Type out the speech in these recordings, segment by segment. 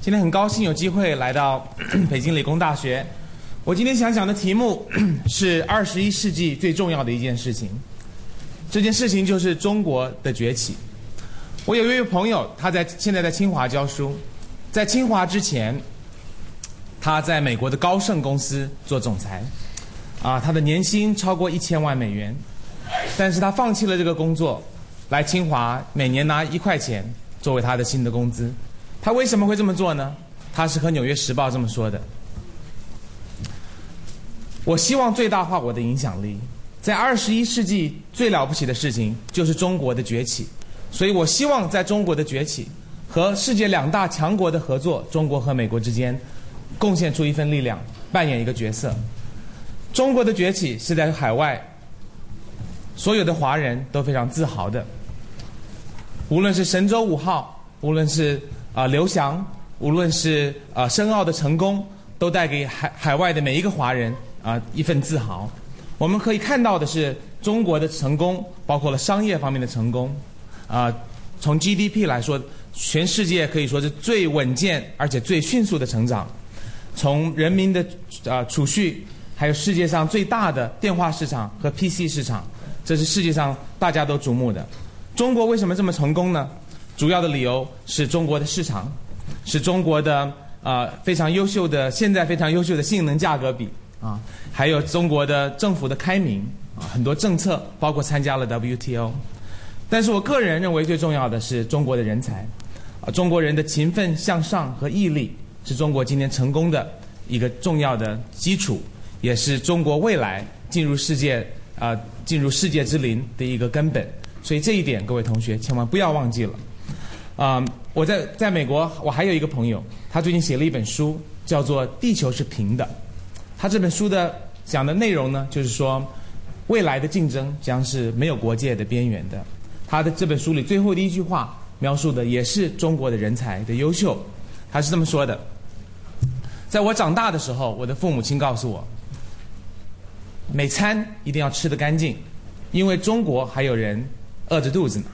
今天很高兴有机会来到 北京理工大学。我今天想讲的题目 是二十一世纪最重要的一件事情。这件事情就是中国的崛起。我有一位朋友，他在现在在清华教书，在清华之前，他在美国的高盛公司做总裁，啊，他的年薪超过一千万美元，但是他放弃了这个工作，来清华每年拿一块钱作为他的新的工资。他为什么会这么做呢？他是和《纽约时报》这么说的：“我希望最大化我的影响力，在二十一世纪最了不起的事情就是中国的崛起，所以我希望在中国的崛起和世界两大强国的合作，中国和美国之间，贡献出一份力量，扮演一个角色。中国的崛起是在海外，所有的华人都非常自豪的，无论是神舟五号，无论是。”啊，刘翔，无论是啊申奥的成功，都带给海海外的每一个华人啊一份自豪。我们可以看到的是，中国的成功包括了商业方面的成功，啊，从 GDP 来说，全世界可以说是最稳健而且最迅速的成长。从人民的啊储蓄，还有世界上最大的电话市场和 PC 市场，这是世界上大家都瞩目的。中国为什么这么成功呢？主要的理由是中国的市场，是中国的啊非常优秀的现在非常优秀的性能价格比啊，还有中国的政府的开明啊，很多政策包括参加了 WTO。但是我个人认为最重要的是中国的人才，啊中国人的勤奋向上和毅力是中国今天成功的一个重要的基础，也是中国未来进入世界啊进入世界之林的一个根本。所以这一点各位同学千万不要忘记了。啊，我在在美国，我还有一个朋友，他最近写了一本书，叫做《地球是平的》。他这本书的讲的内容呢，就是说，未来的竞争将是没有国界的边缘的。他的这本书里最后的一句话描述的也是中国的人才的优秀。他是这么说的：在我长大的时候，我的父母亲告诉我，每餐一定要吃得干净，因为中国还有人饿着肚子呢。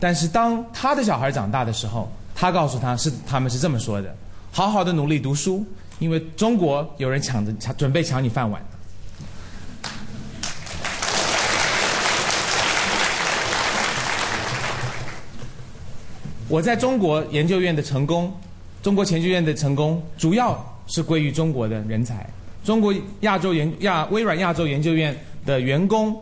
但是当他的小孩长大的时候，他告诉他是他们是这么说的：好好的努力读书，因为中国有人抢着抢准备抢你饭碗。我在中国研究院的成功，中国研究院的成功，主要是归于中国的人才。中国亚洲研亚微软亚洲研究院的员工。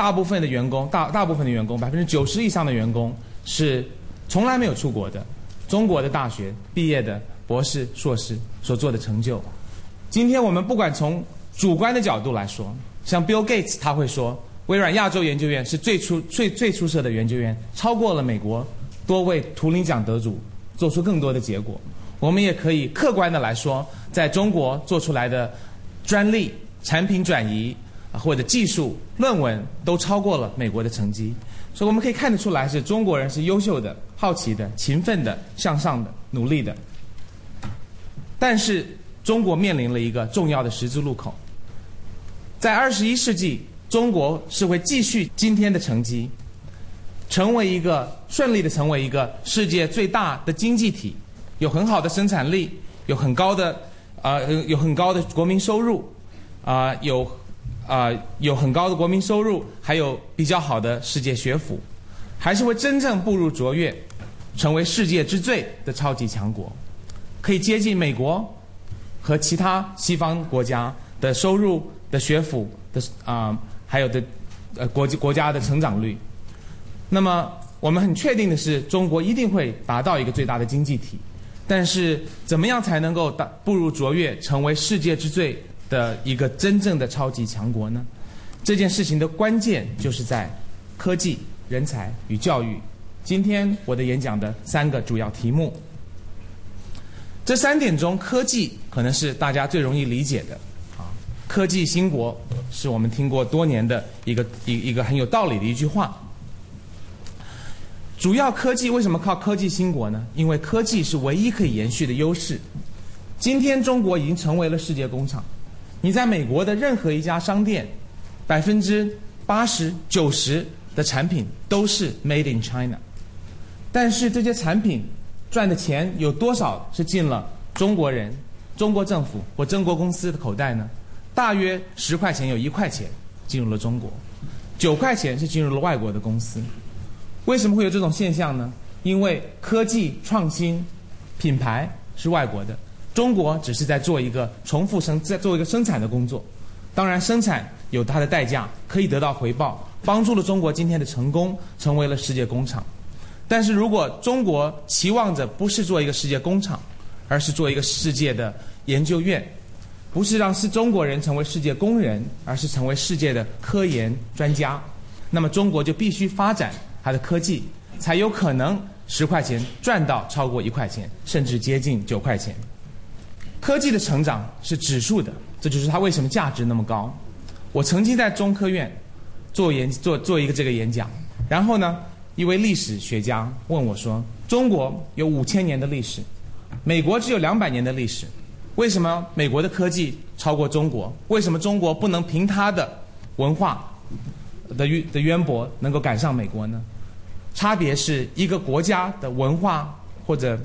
大部分的员工，大大部分的员工，百分之九十以上的员工是从来没有出国的，中国的大学毕业的博士、硕士所做的成就。今天我们不管从主观的角度来说，像 Bill Gates 他会说，微软亚洲研究院是最出最最出色的研究院，超过了美国多位图灵奖得主，做出更多的结果。我们也可以客观的来说，在中国做出来的专利、产品转移。或者技术论文都超过了美国的成绩，所以我们可以看得出来，是中国人是优秀的、好奇的、勤奋的、向上的、努力的。但是中国面临了一个重要的十字路口，在二十一世纪，中国是会继续今天的成绩，成为一个顺利的成为一个世界最大的经济体，有很好的生产力，有很高的啊有很高的国民收入，啊有。啊，有很高的国民收入，还有比较好的世界学府，还是会真正步入卓越，成为世界之最的超级强国，可以接近美国和其他西方国家的收入的学府的啊，还有的呃国际国家的成长率。那么我们很确定的是，中国一定会达到一个最大的经济体，但是怎么样才能够达步入卓越，成为世界之最？的一个真正的超级强国呢？这件事情的关键就是在科技、人才与教育。今天我的演讲的三个主要题目，这三点中，科技可能是大家最容易理解的啊。科技兴国是我们听过多年的一个一一个很有道理的一句话。主要科技为什么靠科技兴国呢？因为科技是唯一可以延续的优势。今天中国已经成为了世界工厂。你在美国的任何一家商店，百分之八十九十的产品都是 Made in China，但是这些产品赚的钱有多少是进了中国人、中国政府或中国公司的口袋呢？大约十块钱有一块钱进入了中国，九块钱是进入了外国的公司。为什么会有这种现象呢？因为科技创新、品牌是外国的，中国只是在做一个重复生、在做一个生产的工作。当然，生产有它的代价，可以得到回报，帮助了中国今天的成功，成为了世界工厂。但是如果中国期望着不是做一个世界工厂，而是做一个世界的研究院，不是让是中国人成为世界工人，而是成为世界的科研专家，那么中国就必须发展它的科技，才有可能十块钱赚到超过一块钱，甚至接近九块钱。科技的成长是指数的。这就是它为什么价值那么高。我曾经在中科院做演做做一个这个演讲，然后呢，一位历史学家问我说：“中国有五千年的历史，美国只有两百年的历史，为什么美国的科技超过中国？为什么中国不能凭它的文化的渊的渊博能够赶上美国呢？差别是一个国家的文化或者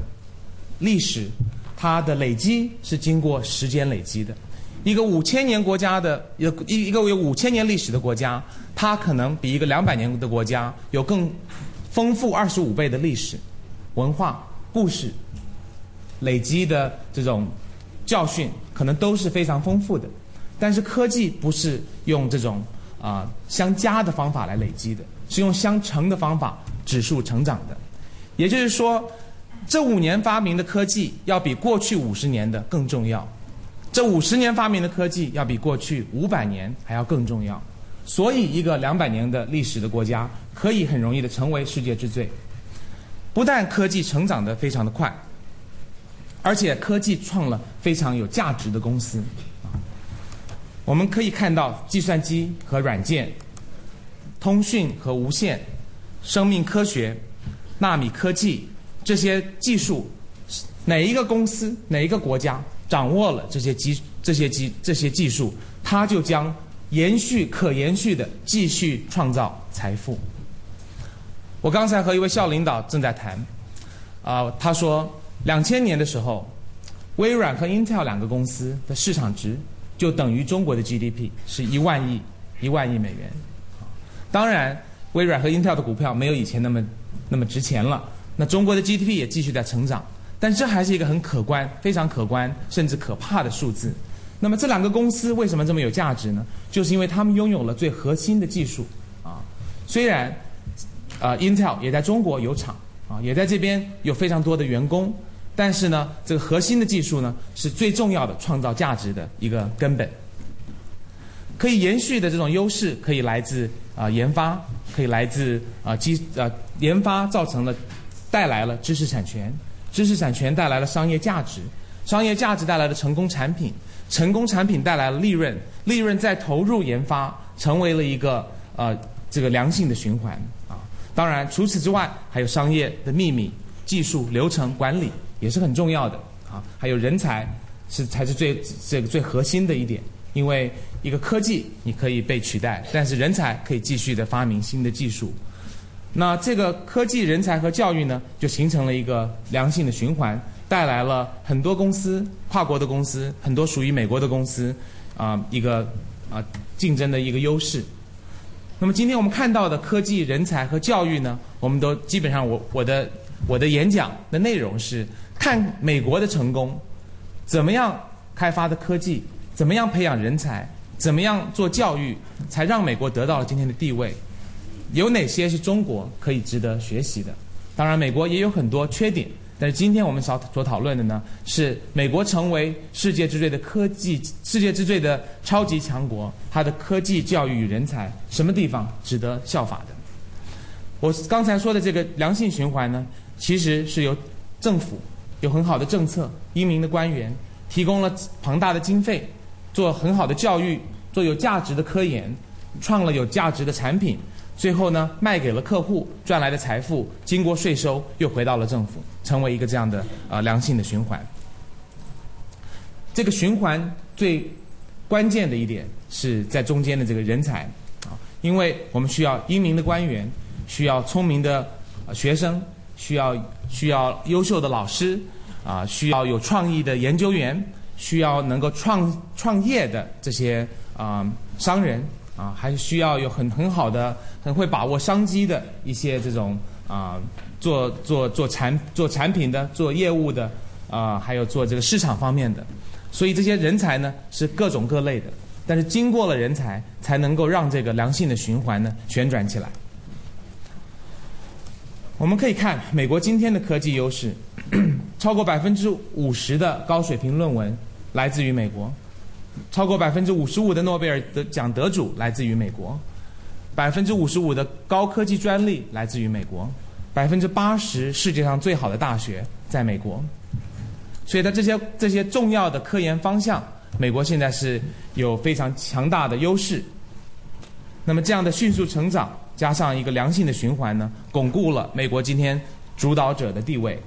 历史，它的累积是经过时间累积的。”一个五千年国家的，有一一个有五千年历史的国家，它可能比一个两百年的国家有更丰富二十五倍的历史、文化、故事累积的这种教训，可能都是非常丰富的。但是科技不是用这种啊相加的方法来累积的，是用相乘的方法指数成长的。也就是说，这五年发明的科技要比过去五十年的更重要。这五十年发明的科技要比过去五百年还要更重要，所以一个两百年的历史的国家可以很容易的成为世界之最。不但科技成长的非常的快，而且科技创了非常有价值的公司。我们可以看到，计算机和软件、通讯和无线、生命科学、纳米科技这些技术，哪一个公司、哪一个国家？掌握了这些技这些技这些技术，它就将延续可延续的继续创造财富。我刚才和一位校领导正在谈，啊，他说，两千年的时候，微软和 Intel 两个公司的市场值就等于中国的 GDP，是一万亿一万亿美元。当然，微软和 Intel 的股票没有以前那么那么值钱了，那中国的 GDP 也继续在成长。但这还是一个很可观、非常可观，甚至可怕的数字。那么这两个公司为什么这么有价值呢？就是因为他们拥有了最核心的技术啊。虽然啊，Intel 也在中国有厂啊，也在这边有非常多的员工，但是呢，这个核心的技术呢，是最重要的创造价值的一个根本。可以延续的这种优势，可以来自啊研发，可以来自啊基啊研发造成了带来了知识产权。知识产权带来了商业价值，商业价值带来了成功产品，成功产品带来了利润，利润再投入研发，成为了一个呃这个良性的循环啊。当然，除此之外，还有商业的秘密、技术、流程管理也是很重要的啊。还有人才是才是最这个最核心的一点，因为一个科技你可以被取代，但是人才可以继续的发明新的技术。那这个科技人才和教育呢，就形成了一个良性的循环，带来了很多公司、跨国的公司，很多属于美国的公司，啊，一个啊竞争的一个优势。那么今天我们看到的科技人才和教育呢，我们都基本上我我的我的演讲的内容是看美国的成功，怎么样开发的科技，怎么样培养人才，怎么样做教育，才让美国得到了今天的地位。有哪些是中国可以值得学习的？当然，美国也有很多缺点。但是今天我们所所讨论的呢，是美国成为世界之最的科技、世界之最的超级强国，它的科技教育与人才什么地方值得效法的？我刚才说的这个良性循环呢，其实是由政府有很好的政策、英明的官员，提供了庞大的经费，做很好的教育，做有价值的科研，创了有价值的产品。最后呢，卖给了客户，赚来的财富经过税收又回到了政府，成为一个这样的呃良性的循环。这个循环最关键的一点是在中间的这个人才啊，因为我们需要英明的官员，需要聪明的学生，需要需要优秀的老师，啊，需要有创意的研究员，需要能够创创业的这些啊商人，啊，还是需要有很很好的、很会把握商机的一些这种啊做做做产做产品的、做业务的，啊，还有做这个市场方面的。所以这些人才呢是各种各类的，但是经过了人才，才能够让这个良性的循环呢旋转起来。我们可以看美国今天的科技优势，超过百分之五十的高水平论文来自于美国，超过百分之五十五的诺贝尔得奖得主来自于美国，百分之五十五的高科技专利来自于美国，百分之八十世界上最好的大学在美国，所以在这些这些重要的科研方向，美国现在是有非常强大的优势。那么这样的迅速成长。加上一个良性的循环呢，巩固了美国今天主导者的地位。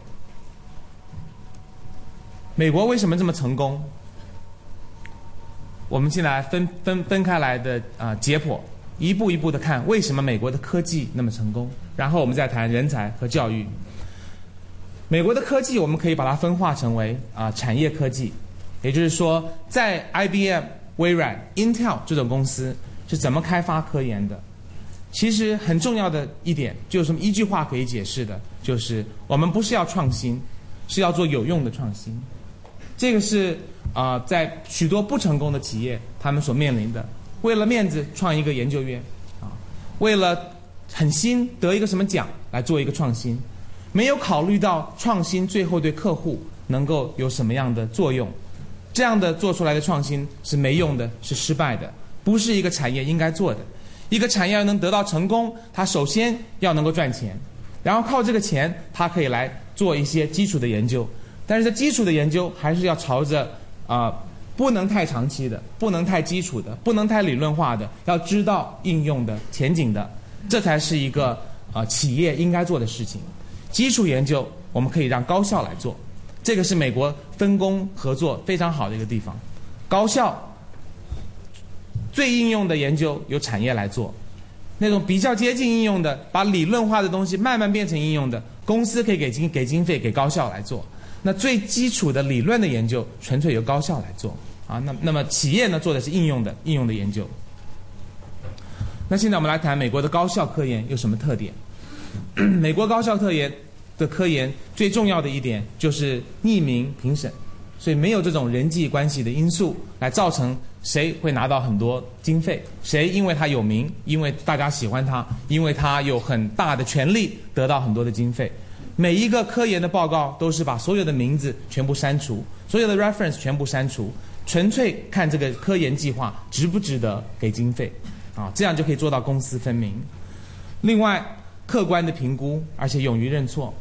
美国为什么这么成功？我们进来分分分开来的啊解剖，一步一步的看为什么美国的科技那么成功，然后我们再谈人才和教育。美国的科技我们可以把它分化成为啊产业科技，也就是说，在 IBM、微软、Intel 这种公司是怎么开发科研的？其实很重要的一点，就是一句话可以解释的，就是我们不是要创新，是要做有用的创新。这个是啊，在许多不成功的企业他们所面临的，为了面子创一个研究院，啊，为了很新得一个什么奖来做一个创新，没有考虑到创新最后对客户能够有什么样的作用，这样的做出来的创新是没用的，是失败的，不是一个产业应该做的。一个产业要能得到成功，它首先要能够赚钱，然后靠这个钱，它可以来做一些基础的研究。但是这基础的研究还是要朝着啊，不能太长期的，不能太基础的，不能太理论化的，要知道应用的前景的，这才是一个啊企业应该做的事情。基础研究我们可以让高校来做，这个是美国分工合作非常好的一个地方，高校。最应用的研究由产业来做，那种比较接近应用的，把理论化的东西慢慢变成应用的，公司可以给经给经费给高校来做。那最基础的理论的研究，纯粹由高校来做啊。那那么企业呢，做的是应用的应用的研究。那现在我们来谈美国的高校科研有什么特点？美国高校科研的科研最重要的一点就是匿名评审。所以没有这种人际关系的因素来造成谁会拿到很多经费，谁因为他有名，因为大家喜欢他，因为他有很大的权力得到很多的经费。每一个科研的报告都是把所有的名字全部删除，所有的 reference 全部删除，纯粹看这个科研计划值不值得给经费，啊，这样就可以做到公私分明。另外，客观的评估，而且勇于认错。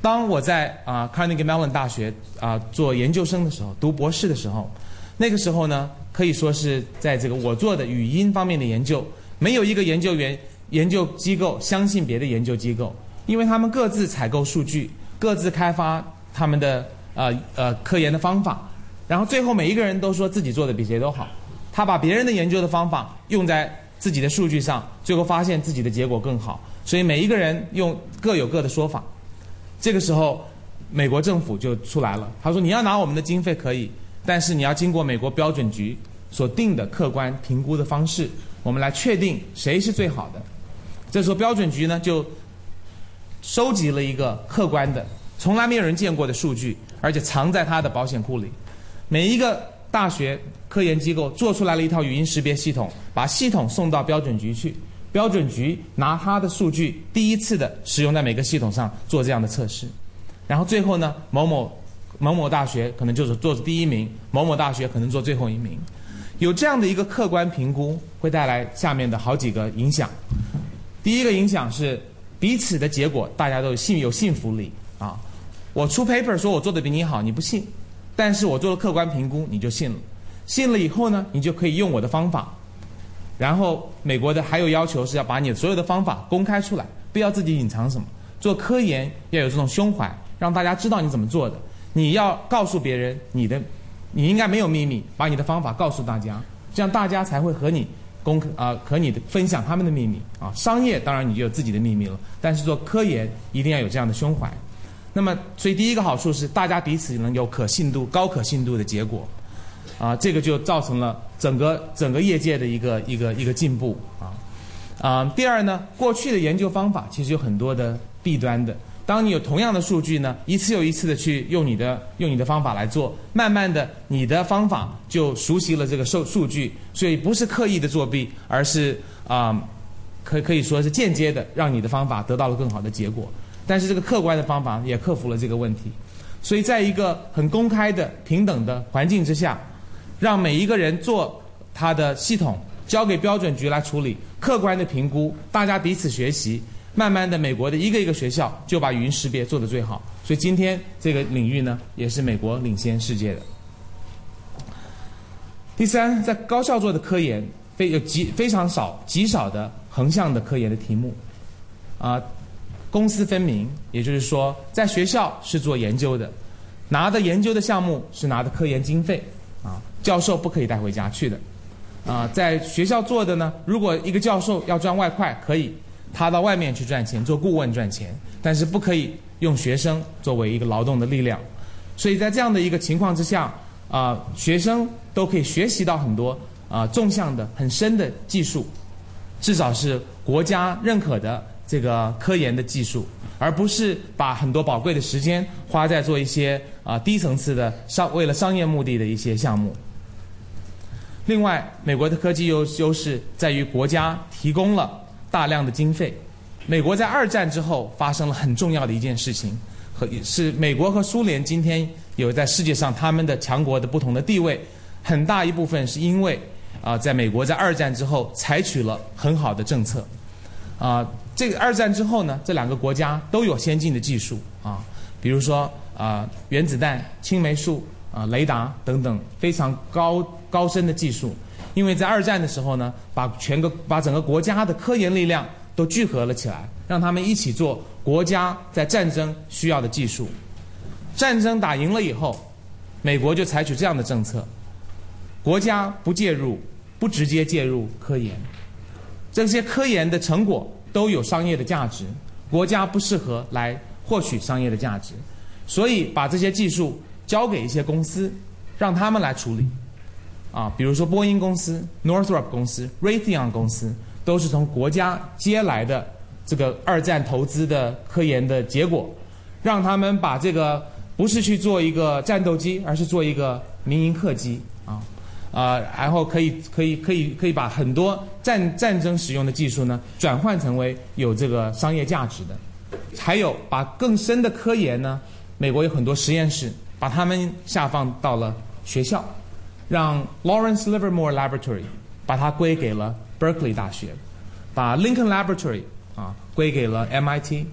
当我在啊 Carnegie Mellon 大学啊做研究生的时候，读博士的时候，那个时候呢，可以说是在这个我做的语音方面的研究，没有一个研究员、研究机构相信别的研究机构，因为他们各自采购数据，各自开发他们的呃呃科研的方法，然后最后每一个人都说自己做的比谁都好，他把别人的研究的方法用在自己的数据上，最后发现自己的结果更好，所以每一个人用各有各的说法。这个时候，美国政府就出来了。他说：“你要拿我们的经费可以，但是你要经过美国标准局所定的客观评估的方式，我们来确定谁是最好的。”这时候标准局呢就收集了一个客观的、从来没有人见过的数据，而且藏在他的保险库里。每一个大学科研机构做出来了一套语音识别系统，把系统送到标准局去。标准局拿他的数据第一次的使用在每个系统上做这样的测试，然后最后呢，某某某某大学可能就是做第一名，某某大学可能做最后一名。有这样的一个客观评估，会带来下面的好几个影响。第一个影响是彼此的结果大家都有信有信服力啊。我出 paper 说我做的比你好，你不信，但是我做了客观评估，你就信了。信了以后呢，你就可以用我的方法。然后，美国的还有要求是要把你所有的方法公开出来，不要自己隐藏什么。做科研要有这种胸怀，让大家知道你怎么做的。你要告诉别人你的，你应该没有秘密，把你的方法告诉大家，这样大家才会和你公啊和你的分享他们的秘密啊。商业当然你就有自己的秘密了，但是做科研一定要有这样的胸怀。那么，所以第一个好处是大家彼此能有可信度、高可信度的结果，啊，这个就造成了整个整个业界的一个一个一个进步啊啊。第二呢，过去的研究方法其实有很多的弊端的。当你有同样的数据呢，一次又一次的去用你的用你的方法来做，慢慢的你的方法就熟悉了这个数数据，所以不是刻意的作弊，而是啊，可可以说是间接的让你的方法得到了更好的结果。但是这个客观的方法也克服了这个问题，所以在一个很公开的、平等的环境之下，让每一个人做他的系统，交给标准局来处理，客观的评估，大家彼此学习，慢慢的，美国的一个一个学校就把语音识别做得最好。所以今天这个领域呢，也是美国领先世界的。第三，在高校做的科研非有极非常少极少的横向的科研的题目，啊。公私分明，也就是说，在学校是做研究的，拿的研究的项目是拿的科研经费，啊，教授不可以带回家去的，啊，在学校做的呢，如果一个教授要赚外快，可以他到外面去赚钱，做顾问赚钱，但是不可以用学生作为一个劳动的力量，所以在这样的一个情况之下，啊，学生都可以学习到很多啊纵向的很深的技术，至少是国家认可的。这个科研的技术，而不是把很多宝贵的时间花在做一些啊低层次的商为了商业目的的一些项目。另外，美国的科技优优势在于国家提供了大量的经费。美国在二战之后发生了很重要的一件事情，和是美国和苏联今天有在世界上他们的强国的不同的地位，很大一部分是因为啊，在美国在二战之后采取了很好的政策，啊。这个二战之后呢，这两个国家都有先进的技术啊，比如说啊原子弹、青霉素啊雷达等等非常高高深的技术。因为在二战的时候呢，把全个把整个国家的科研力量都聚合了起来，让他们一起做国家在战争需要的技术。战争打赢了以后，美国就采取这样的政策：国家不介入，不直接介入科研，这些科研的成果。都有商业的价值，国家不适合来获取商业的价值，所以把这些技术交给一些公司，让他们来处理。啊，比如说波音公司、Northrop 公司、Raytheon 公司，都是从国家接来的这个二战投资的科研的结果，让他们把这个不是去做一个战斗机，而是做一个民营客机。啊，然后可以可以可以可以把很多战战争使用的技术呢，转换成为有这个商业价值的。还有把更深的科研呢，美国有很多实验室，把他们下放到了学校，让 Lawrence Livermore Laboratory 把它归给了 Berkeley 大学，把 Lincoln Laboratory 啊归给了 MIT，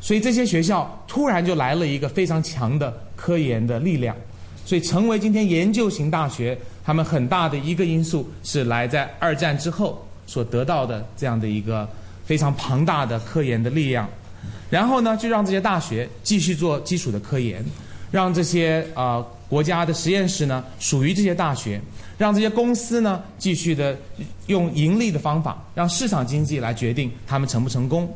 所以这些学校突然就来了一个非常强的科研的力量，所以成为今天研究型大学。他们很大的一个因素是来在二战之后所得到的这样的一个非常庞大的科研的力量，然后呢，就让这些大学继续做基础的科研，让这些啊国家的实验室呢属于这些大学，让这些公司呢继续的用盈利的方法，让市场经济来决定他们成不成功。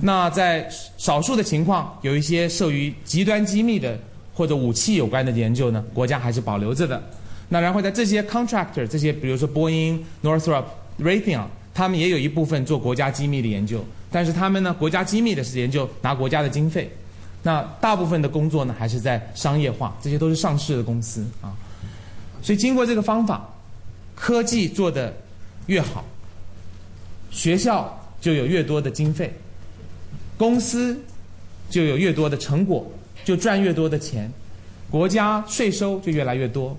那在少数的情况，有一些受于极端机密的或者武器有关的研究呢，国家还是保留着的。那然后在这些 contractor 这些，比如说波音、Northrop、Raytheon，他们也有一部分做国家机密的研究，但是他们呢，国家机密的是研究拿国家的经费，那大部分的工作呢还是在商业化，这些都是上市的公司啊。所以经过这个方法，科技做得越好，学校就有越多的经费，公司就有越多的成果，就赚越多的钱，国家税收就越来越多。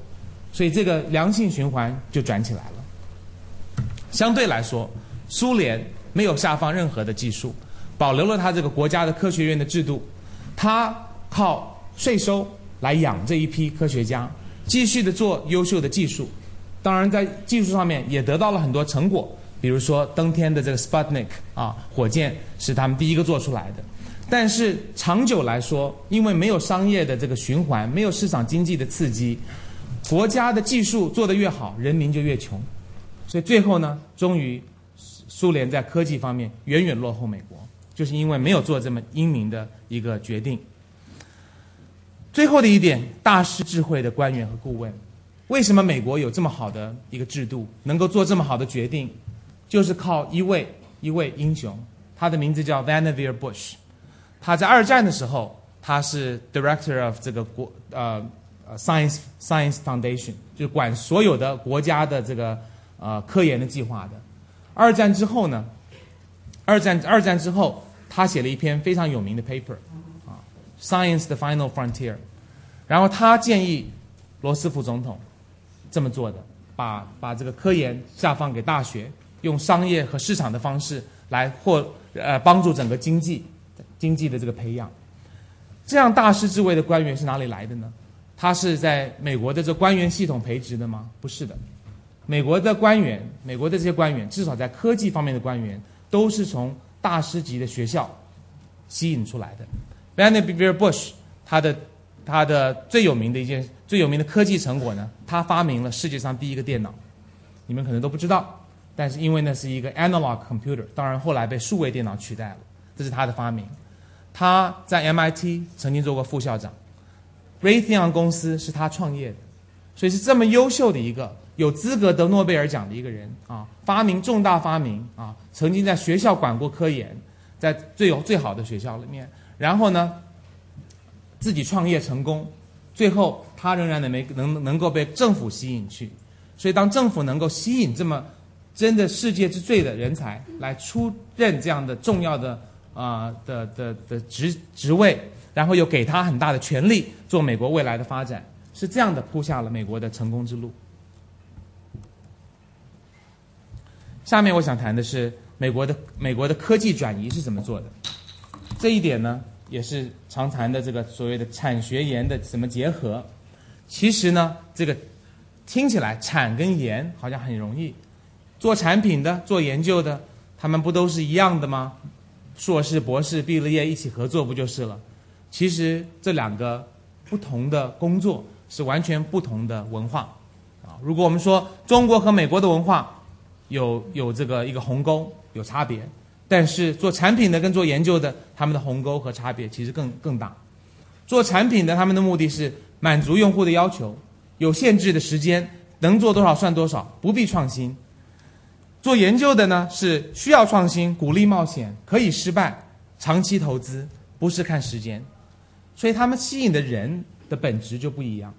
所以这个良性循环就转起来了。相对来说，苏联没有下放任何的技术，保留了他这个国家的科学院的制度，他靠税收来养这一批科学家，继续的做优秀的技术。当然，在技术上面也得到了很多成果，比如说登天的这个 Sputnik 啊，火箭是他们第一个做出来的。但是长久来说，因为没有商业的这个循环，没有市场经济的刺激。国家的技术做得越好，人民就越穷，所以最后呢，终于苏联在科技方面远远落后美国，就是因为没有做这么英明的一个决定。最后的一点，大师智慧的官员和顾问，为什么美国有这么好的一个制度，能够做这么好的决定，就是靠一位一位英雄，他的名字叫 Vannevar Bush，他在二战的时候，他是 Director of 这个国呃呃 Science Science Foundation，就管所有的国家的这个呃科研的计划的。二战之后呢，二战二战之后，他写了一篇非常有名的 paper 啊。Science 的 Final Frontier，然后他建议罗斯福总统这么做的，把把这个科研下放给大学，用商业和市场的方式来获呃帮助整个经济经济的这个培养。这样大师之位的官员是哪里来的呢？他是在美国的这官员系统培植的吗？不是的，美国的官员，美国的这些官员，至少在科技方面的官员，都是从大师级的学校吸引出来的。Vannevar Bush，他的他的最有名的一件最有名的科技成果呢，他发明了世界上第一个电脑，你们可能都不知道，但是因为那是一个 analog computer，当然后来被数位电脑取代了，这是他的发明。他在 MIT 曾经做过副校长，Raytheon 公司是他创业的，所以是这么优秀的一个有资格得诺贝尔奖的一个人啊，发明重大发明啊，曾经在学校管过科研，在最有最好的学校里面。然后呢，自己创业成功，最后他仍然能没能能够被政府吸引去，所以当政府能够吸引这么真的世界之最的人才来出任这样的重要的啊的的的职职位，然后又给他很大的权力做美国未来的发展，是这样的铺下了美国的成功之路。下面我想谈的是美国的美国的科技转移是怎么做的，这一点呢？也是常谈的这个所谓的产学研的什么结合，其实呢，这个听起来产跟研好像很容易，做产品的、做研究的，他们不都是一样的吗？硕士、博士毕了业一起合作不就是了？其实这两个不同的工作是完全不同的文化啊。如果我们说中国和美国的文化有有这个一个鸿沟，有差别。但是做产品的跟做研究的，他们的鸿沟和差别其实更更大。做产品的，他们的目的是满足用户的要求，有限制的时间，能做多少算多少，不必创新。做研究的呢，是需要创新，鼓励冒险，可以失败，长期投资，不是看时间。所以他们吸引的人的本质就不一样。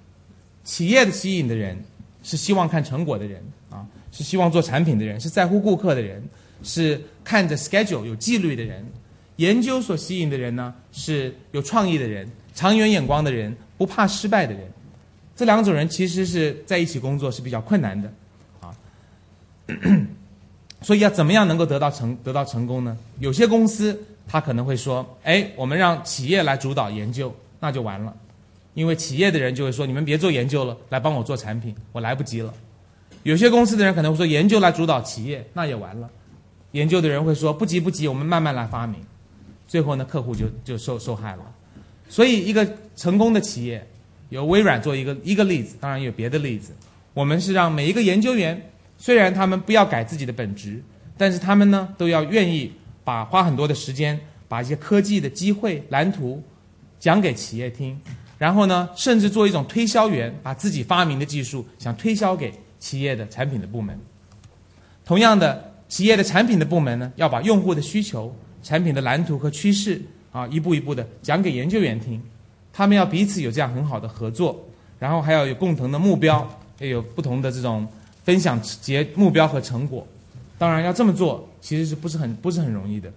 企业的吸引的人是希望看成果的人，是希望做产品的人，是在乎顾客的人。是看着 schedule 有纪律的人，研究所吸引的人呢，是有创意的人、长远眼光的人、不怕失败的人。这两种人其实是在一起工作是比较困难的，啊，所以要怎么样能够得到成得到成功呢？有些公司他可能会说，哎，我们让企业来主导研究，那就完了，因为企业的人就会说，你们别做研究了，来帮我做产品，我来不及了。有些公司的人可能会说，研究来主导企业，那也完了。研究的人会说：“不急不急，我们慢慢来发明。”最后呢，客户就就受受害了。所以，一个成功的企业，由微软做一个一个例子，当然有别的例子。我们是让每一个研究员，虽然他们不要改自己的本职，但是他们呢，都要愿意把花很多的时间，把一些科技的机会蓝图讲给企业听，然后呢，甚至做一种推销员，把自己发明的技术想推销给企业的产品的部门。同样的。企业的产品的部门呢，要把用户的需求、产品的蓝图和趋势啊，一步一步的讲给研究员听。他们要彼此有这样很好的合作，然后还要有共同的目标，也有不同的这种分享结目标和成果。当然，要这么做其实是不是很不是很容易的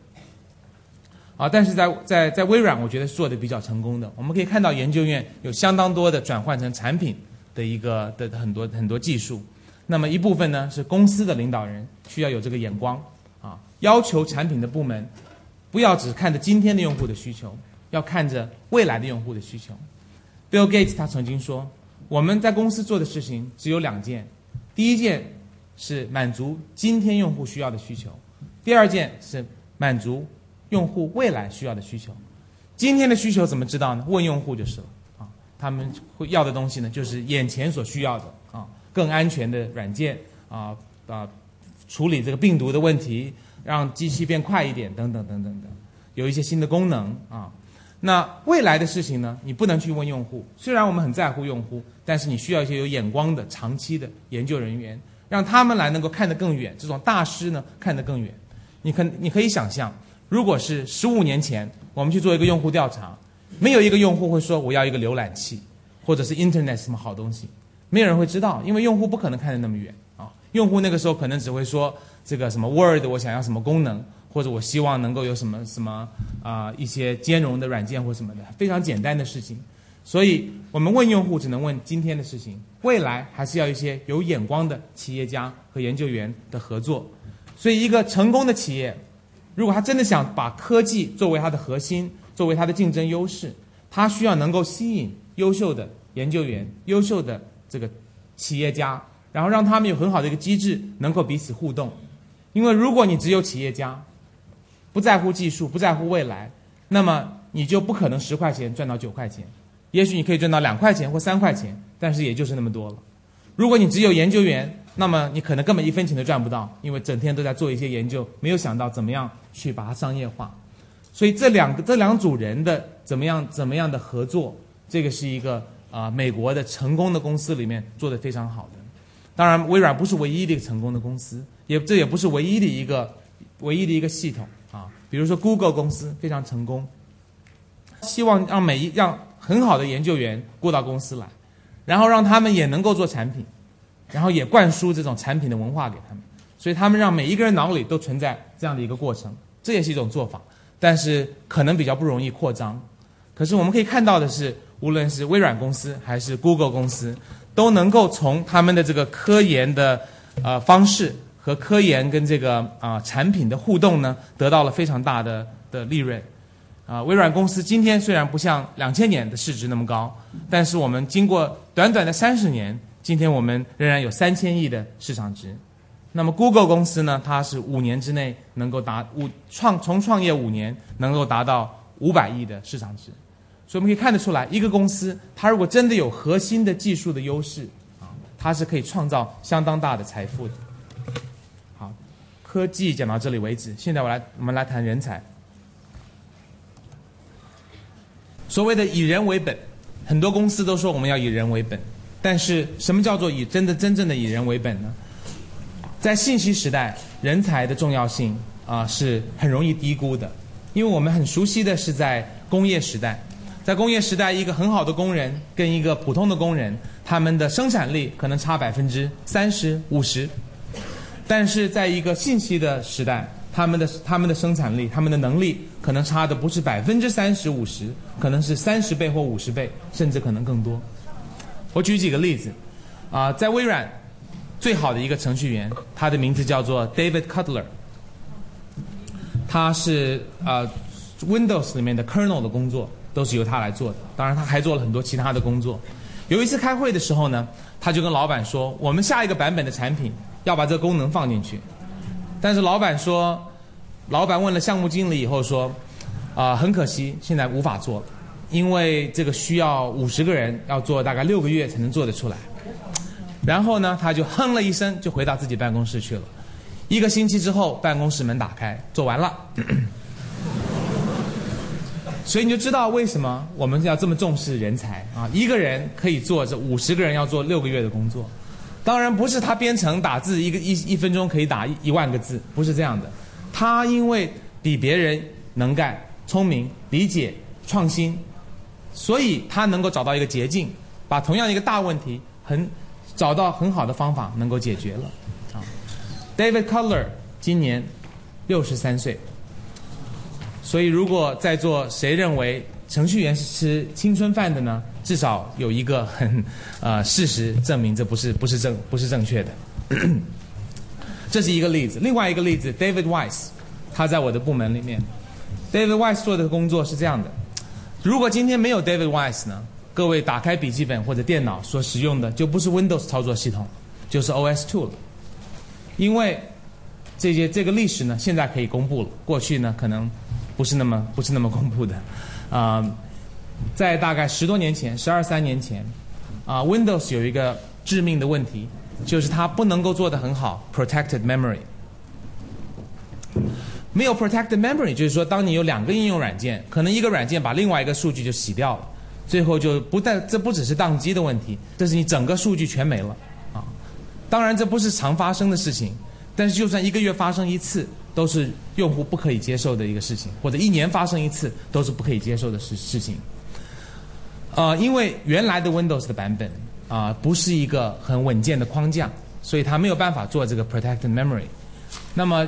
啊？但是在在在微软，我觉得做的比较成功的。我们可以看到，研究院有相当多的转换成产品的一个的很多很多技术。那么一部分呢是公司的领导人需要有这个眼光啊，要求产品的部门不要只看着今天的用户的需求，要看着未来的用户的需求。Bill Gates 他曾经说，我们在公司做的事情只有两件，第一件是满足今天用户需要的需求，第二件是满足用户未来需要的需求。今天的需求怎么知道呢？问用户就是了啊，他们会要的东西呢，就是眼前所需要的。更安全的软件啊啊处理这个病毒的问题，让机器变快一点，等等等等等，有一些新的功能啊。那未来的事情呢？你不能去问用户。虽然我们很在乎用户，但是你需要一些有眼光的、长期的研究人员，让他们来能够看得更远。这种大师呢，看得更远。你可你可以想象，如果是十五年前，我们去做一个用户调查，没有一个用户会说我要一个浏览器，或者是 Internet 什么好东西，没有人会知道，因为用户不可能看得那么远啊。用户那个时候可能只会说这个什么 Word，我想要什么功能。或者我希望能够有什么什么啊一些兼容的软件或什么的非常简单的事情，所以我们问用户只能问今天的事情，未来还是要一些有眼光的企业家和研究员的合作。所以一个成功的企业，如果他真的想把科技作为它的核心，作为它的竞争优势，他需要能够吸引优秀的研究员、优秀的这个企业家，然后让他们有很好的一个机制，能够彼此互动。因为如果你只有企业家，不在乎技术，不在乎未来，那么你就不可能十块钱赚到九块钱，也许你可以赚到两块钱或三块钱，但是也就是那么多了。如果你只有研究员，那么你可能根本一分钱都赚不到，因为整天都在做一些研究，没有想到怎么样去把它商业化。所以这两个这两组人的怎么样怎么样的合作，这个是一个啊美国的成功的公司里面做的非常好的。当然，微软不是唯一的一个成功的公司，也这也不是唯一的一个唯一的一个系统啊。比如说，Google 公司非常成功，希望让每一让很好的研究员过到公司来，然后让他们也能够做产品，然后也灌输这种产品的文化给他们，所以他们让每一个人脑里都存在这样的一个过程，这也是一种做法，但是可能比较不容易扩张。可是我们可以看到的是，无论是微软公司还是 Google 公司，都能够从他们的这个科研的呃方式。和科研跟这个啊产品的互动呢，得到了非常大的的利润，啊，微软公司今天虽然不像两千年的市值那么高，但是我们经过短短的三十年，今天我们仍然有三千亿的市场值。那么 Google 公司呢，它是五年之内能够达五创从创业五年能够达到五百亿的市场值，所以我们可以看得出来，一个公司它如果真的有核心的技术的优势，啊，它是可以创造相当大的财富的。好科技讲到这里为止，现在我来我们来谈人才。所谓的以人为本，很多公司都说我们要以人为本，但是什么叫做以真的真正的以人为本呢？在信息时代，人才的重要性啊是很容易低估的，因为我们很熟悉的是在工业时代，在工业时代，一个很好的工人跟一个普通的工人，他们的生产力可能差百分之三十五十。但是在一个信息的时代，他们的他们的生产力、他们的能力可能差的不是百分之三十五十，可能是三十倍或五十倍，甚至可能更多。我举几个例子，啊，在微软最好的一个程序员，他的名字叫做 David Cutler，他是啊 Windows 里面的 Kernel 的工作都是由他来做的，当然他还做了很多其他的工作。有一次开会的时候呢，他就跟老板说：“我们下一个版本的产品。”要把这个功能放进去，但是老板说，老板问了项目经理以后说，啊，很可惜，现在无法做了，因为这个需要五十个人要做大概六个月才能做得出来。然后呢，他就哼了一声，就回到自己办公室去了。一个星期之后，办公室门打开，做完了。所以你就知道为什么我们要这么重视人才啊！一个人可以做这五十个人要做六个月的工作。当然不是他编程打字一个一一分钟可以打一一万个字，不是这样的。他因为比别人能干、聪明、理解、创新，所以他能够找到一个捷径，把同样一个大问题很找到很好的方法能够解决了。啊，David Cutler 今年六十三岁，所以如果在座谁认为程序员是吃青春饭的呢？至少有一个很呃事实证明这不是不是正不是正确的，这是一个例子。另外一个例子，David Weiss，他在我的部门里面，David Weiss 做的工作是这样的：如果今天没有 David Weiss 呢，各位打开笔记本或者电脑所使用的就不是 Windows 操作系统，就是 OS2 了。因为这些这个历史呢，现在可以公布了，过去呢可能不是那么不是那么公布的，啊。在大概十多年前，十二三年前，啊，Windows 有一个致命的问题，就是它不能够做得很好，protected memory，没有 protected memory，就是说，当你有两个应用软件，可能一个软件把另外一个数据就洗掉了，最后就不但这不只是宕机的问题，这是你整个数据全没了啊。当然，这不是常发生的事情，但是就算一个月发生一次，都是用户不可以接受的一个事情，或者一年发生一次，都是不可以接受的事事情。呃，因为原来的 Windows 的版本啊，不是一个很稳健的框架，所以它没有办法做这个 protected memory。那么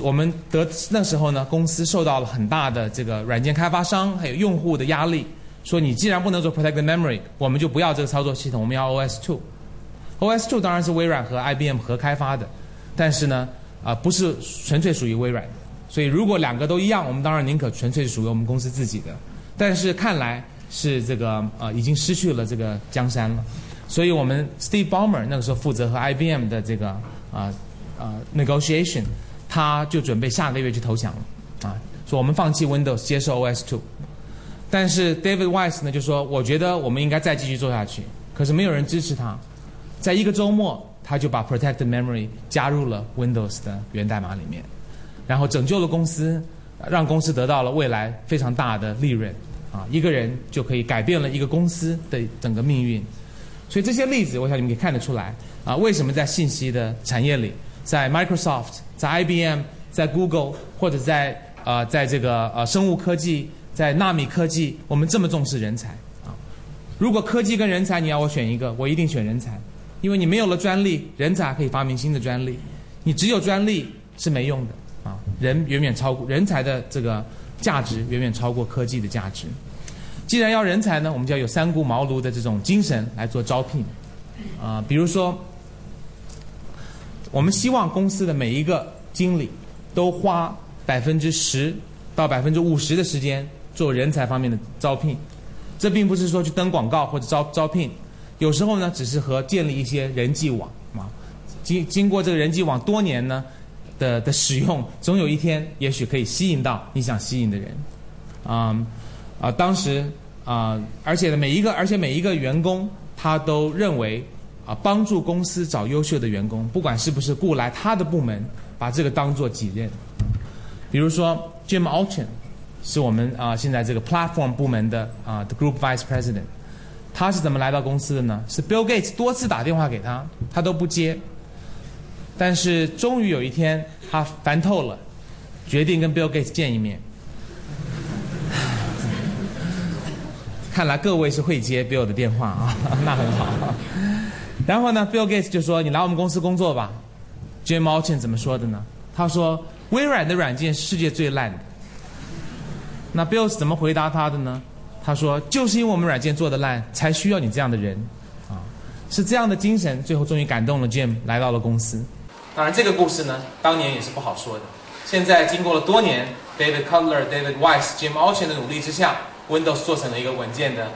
我们得那时候呢，公司受到了很大的这个软件开发商还有用户的压力，说你既然不能做 protected memory，我们就不要这个操作系统，我们要 OS two。OS two 当然是微软和 IBM 合开发的，但是呢，啊不是纯粹属于微软的。所以如果两个都一样，我们当然宁可纯粹属于我们公司自己的。但是看来是这个呃已经失去了这个江山了，所以我们 Steve Ballmer 那个时候负责和 IBM 的这个啊啊 negotiation。他就准备下个月去投降了，啊，说我们放弃 Windows，接受 OS two。但是 David Weiss 呢就说，我觉得我们应该再继续做下去。可是没有人支持他，在一个周末他就把 Protected Memory 加入了 Windows 的源代码里面，然后拯救了公司，让公司得到了未来非常大的利润，啊，一个人就可以改变了一个公司的整个命运。所以这些例子，我想你们可以看得出来，啊，为什么在信息的产业里，在 Microsoft。在 IBM、在 Google 或者在呃，在这个呃生物科技、在纳米科技，我们这么重视人才啊。如果科技跟人才你要我选一个，我一定选人才，因为你没有了专利，人才可以发明新的专利。你只有专利是没用的啊，人远远超过人才的这个价值，远远超过科技的价值。既然要人才呢，我们就要有三顾茅庐的这种精神来做招聘啊，比如说。我们希望公司的每一个经理都花百分之十到百分之五十的时间做人才方面的招聘。这并不是说去登广告或者招招聘，有时候呢，只是和建立一些人际网啊。经经过这个人际网多年呢的的使用，总有一天也许可以吸引到你想吸引的人。啊啊，当时啊，而且呢，每一个而且每一个员工他都认为。啊，帮助公司找优秀的员工，不管是不是雇来他的部门，把这个当做己任。比如说，Jim Alton 是我们啊现在这个 Platform 部门的啊 The Group Vice President，他是怎么来到公司的呢？是 Bill Gates 多次打电话给他，他都不接。但是终于有一天，他烦透了，决定跟 Bill Gates 见一面。看来各位是会接 Bill 的电话啊，那很好。然后呢，Bill Gates 就说：“你来我们公司工作吧。”Jim Alton 怎么说的呢？他说：“微软的软件世界最烂的。”那 Bill 是怎么回答他的呢？他说：“就是因为我们软件做的烂，才需要你这样的人。”啊，是这样的精神，最后终于感动了 Jim，来到了公司。当然，这个故事呢，当年也是不好说的。现在经过了多年，David Cutler、David Weiss、Jim Alton 的努力之下，Windows 做成了一个稳健的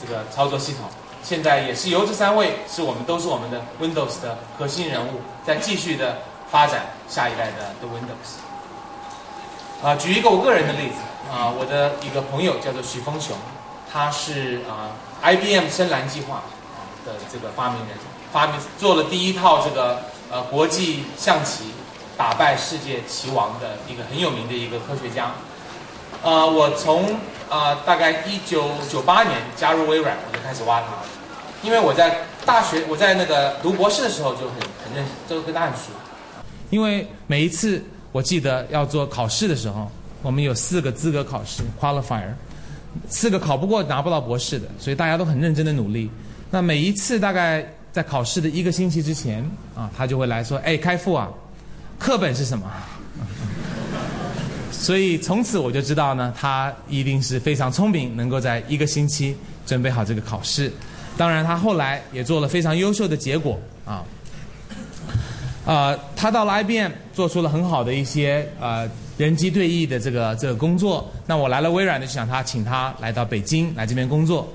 这个操作系统。现在也是由这三位是我们都是我们的 Windows 的核心人物，在继续的发展下一代的的 Windows。啊，举一个我个人的例子啊，我的一个朋友叫做许峰雄，他是啊 IBM 深蓝计划的这个发明人，发明做了第一套这个呃国际象棋打败世界棋王的一个很有名的一个科学家。呃，我从啊大概一九九八年加入微软，我就开始挖他。因为我在大学，我在那个读博士的时候就很很认识，都跟他很熟。因为每一次我记得要做考试的时候，我们有四个资格考试 （qualifier），四个考不过拿不到博士的，所以大家都很认真的努力。那每一次大概在考试的一个星期之前啊，他就会来说：“哎，开复啊，课本是什么？” 所以从此我就知道呢，他一定是非常聪明，能够在一个星期准备好这个考试。当然，他后来也做了非常优秀的结果啊。呃，他到了 IBM，做出了很好的一些呃人机对弈的这个这个工作。那我来了微软呢，就想他请他来到北京来这边工作。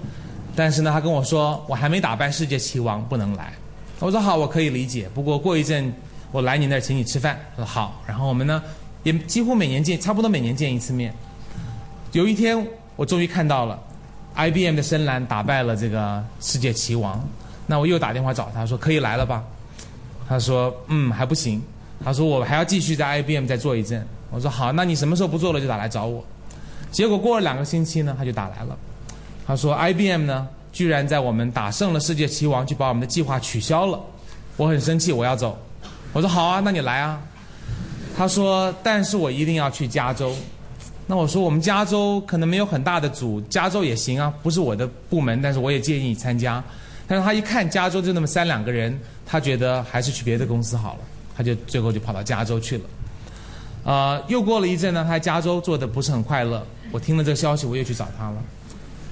但是呢，他跟我说，我还没打败世界棋王，不能来。我说好，我可以理解。不过过一阵我来你那儿请你吃饭。他说好。然后我们呢，也几乎每年见，差不多每年见一次面。有一天，我终于看到了。IBM 的深蓝打败了这个世界棋王，那我又打电话找他说可以来了吧？他说嗯还不行，他说我还要继续在 IBM 再做一阵。我说好，那你什么时候不做了就打来找我。结果过了两个星期呢，他就打来了，他说 IBM 呢居然在我们打胜了世界棋王，就把我们的计划取消了。我很生气，我要走。我说好啊，那你来啊。他说，但是我一定要去加州。那我说我们加州可能没有很大的组，加州也行啊，不是我的部门，但是我也建议你参加。但是他一看加州就那么三两个人，他觉得还是去别的公司好了，他就最后就跑到加州去了。啊，又过了一阵呢，他在加州做的不是很快乐。我听了这个消息，我又去找他了。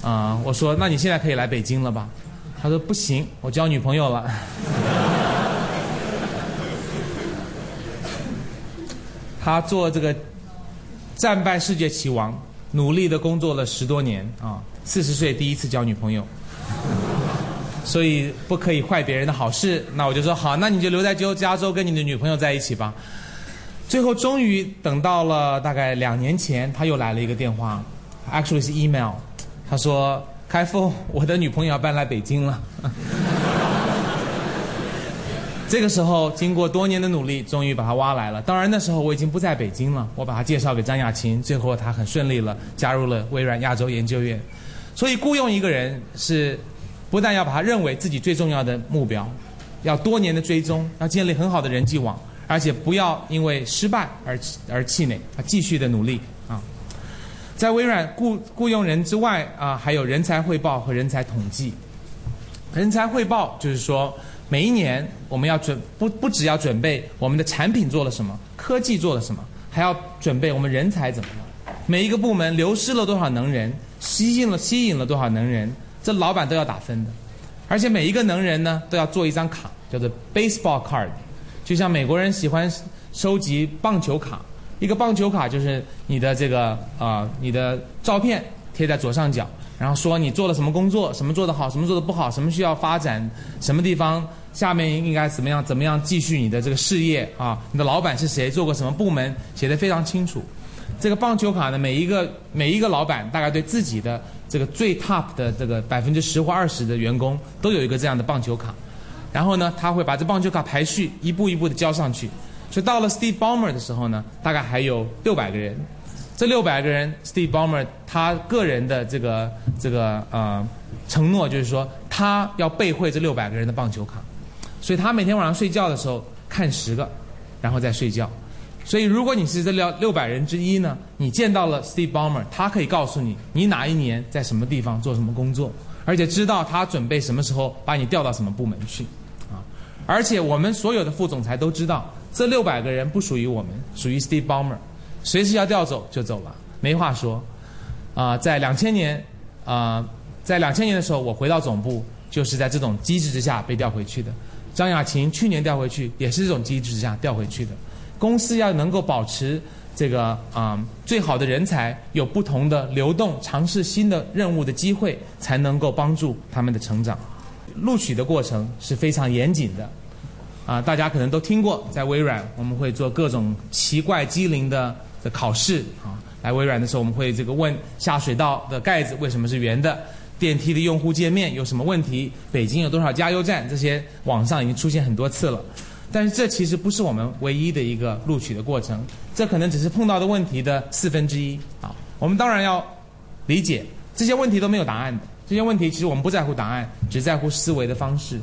啊，我说那你现在可以来北京了吧？他说不行，我交女朋友了。他做这个战败世界棋王，努力的工作了十多年啊，四十岁第一次交女朋友。所以不可以坏别人的好事，那我就说好，那你就留在加州跟你的女朋友在一起吧。最后终于等到了大概两年前，他又来了一个电话，actually 是 email，他说开复，我的女朋友要搬来北京了。这个时候经过多年的努力，终于把他挖来了。当然那时候我已经不在北京了，我把他介绍给张亚勤，最后他很顺利了，加入了微软亚洲研究院。所以雇佣一个人是。不但要把他认为自己最重要的目标，要多年的追踪，要建立很好的人际网，而且不要因为失败而而气馁，啊，继续的努力啊。在微软雇雇佣人之外啊，还有人才汇报和人才统计。人才汇报就是说，每一年我们要准不不只要准备我们的产品做了什么，科技做了什么，还要准备我们人才怎么样。每一个部门流失了多少能人，吸引了吸引了多少能人。这老板都要打分的，而且每一个能人呢都要做一张卡，叫做 baseball card，就像美国人喜欢收集棒球卡，一个棒球卡就是你的这个啊你的照片贴在左上角，然后说你做了什么工作，什么做得好，什么做得不好，什么需要发展，什么地方下面应该怎么样怎么样继续你的这个事业啊，你的老板是谁，做过什么部门，写得非常清楚。这个棒球卡呢，每一个每一个老板大概对自己的。这个最 top 的这个百分之十或二十的员工都有一个这样的棒球卡，然后呢，他会把这棒球卡排序一步一步的交上去，所以到了 Steve Ballmer 的时候呢，大概还有六百个人，这六百个人，Steve Ballmer 他个人的这个这个呃承诺就是说，他要背会这六百个人的棒球卡，所以他每天晚上睡觉的时候看十个，然后再睡觉。所以，如果你是这六六百人之一呢，你见到了 Steve Ballmer，他可以告诉你你哪一年在什么地方做什么工作，而且知道他准备什么时候把你调到什么部门去，而且我们所有的副总裁都知道，这六百个人不属于我们，属于 Steve Ballmer，随时要调走就走了，没话说。啊，在两千年，啊，在两千年的时候，我回到总部，就是在这种机制之下被调回去的。张亚勤去年调回去，也是这种机制之下调回去的。公司要能够保持这个啊最好的人才有不同的流动，尝试新的任务的机会，才能够帮助他们的成长。录取的过程是非常严谨的，啊，大家可能都听过，在微软我们会做各种奇怪机灵的的考试啊。来微软的时候，我们会这个问下水道的盖子为什么是圆的，电梯的用户界面有什么问题，北京有多少加油站，这些网上已经出现很多次了。但是这其实不是我们唯一的一个录取的过程，这可能只是碰到的问题的四分之一啊。我们当然要理解这些问题都没有答案的，这些问题其实我们不在乎答案，只在乎思维的方式。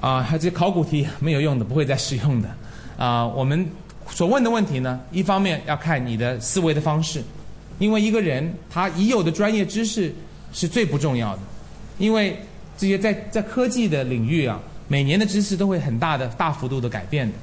啊，还有这考古题没有用的，不会再使用的。啊，我们所问的问题呢，一方面要看你的思维的方式，因为一个人他已有的专业知识是最不重要的，因为这些在在科技的领域啊。每年的知识都会很大的、大幅度的改变的，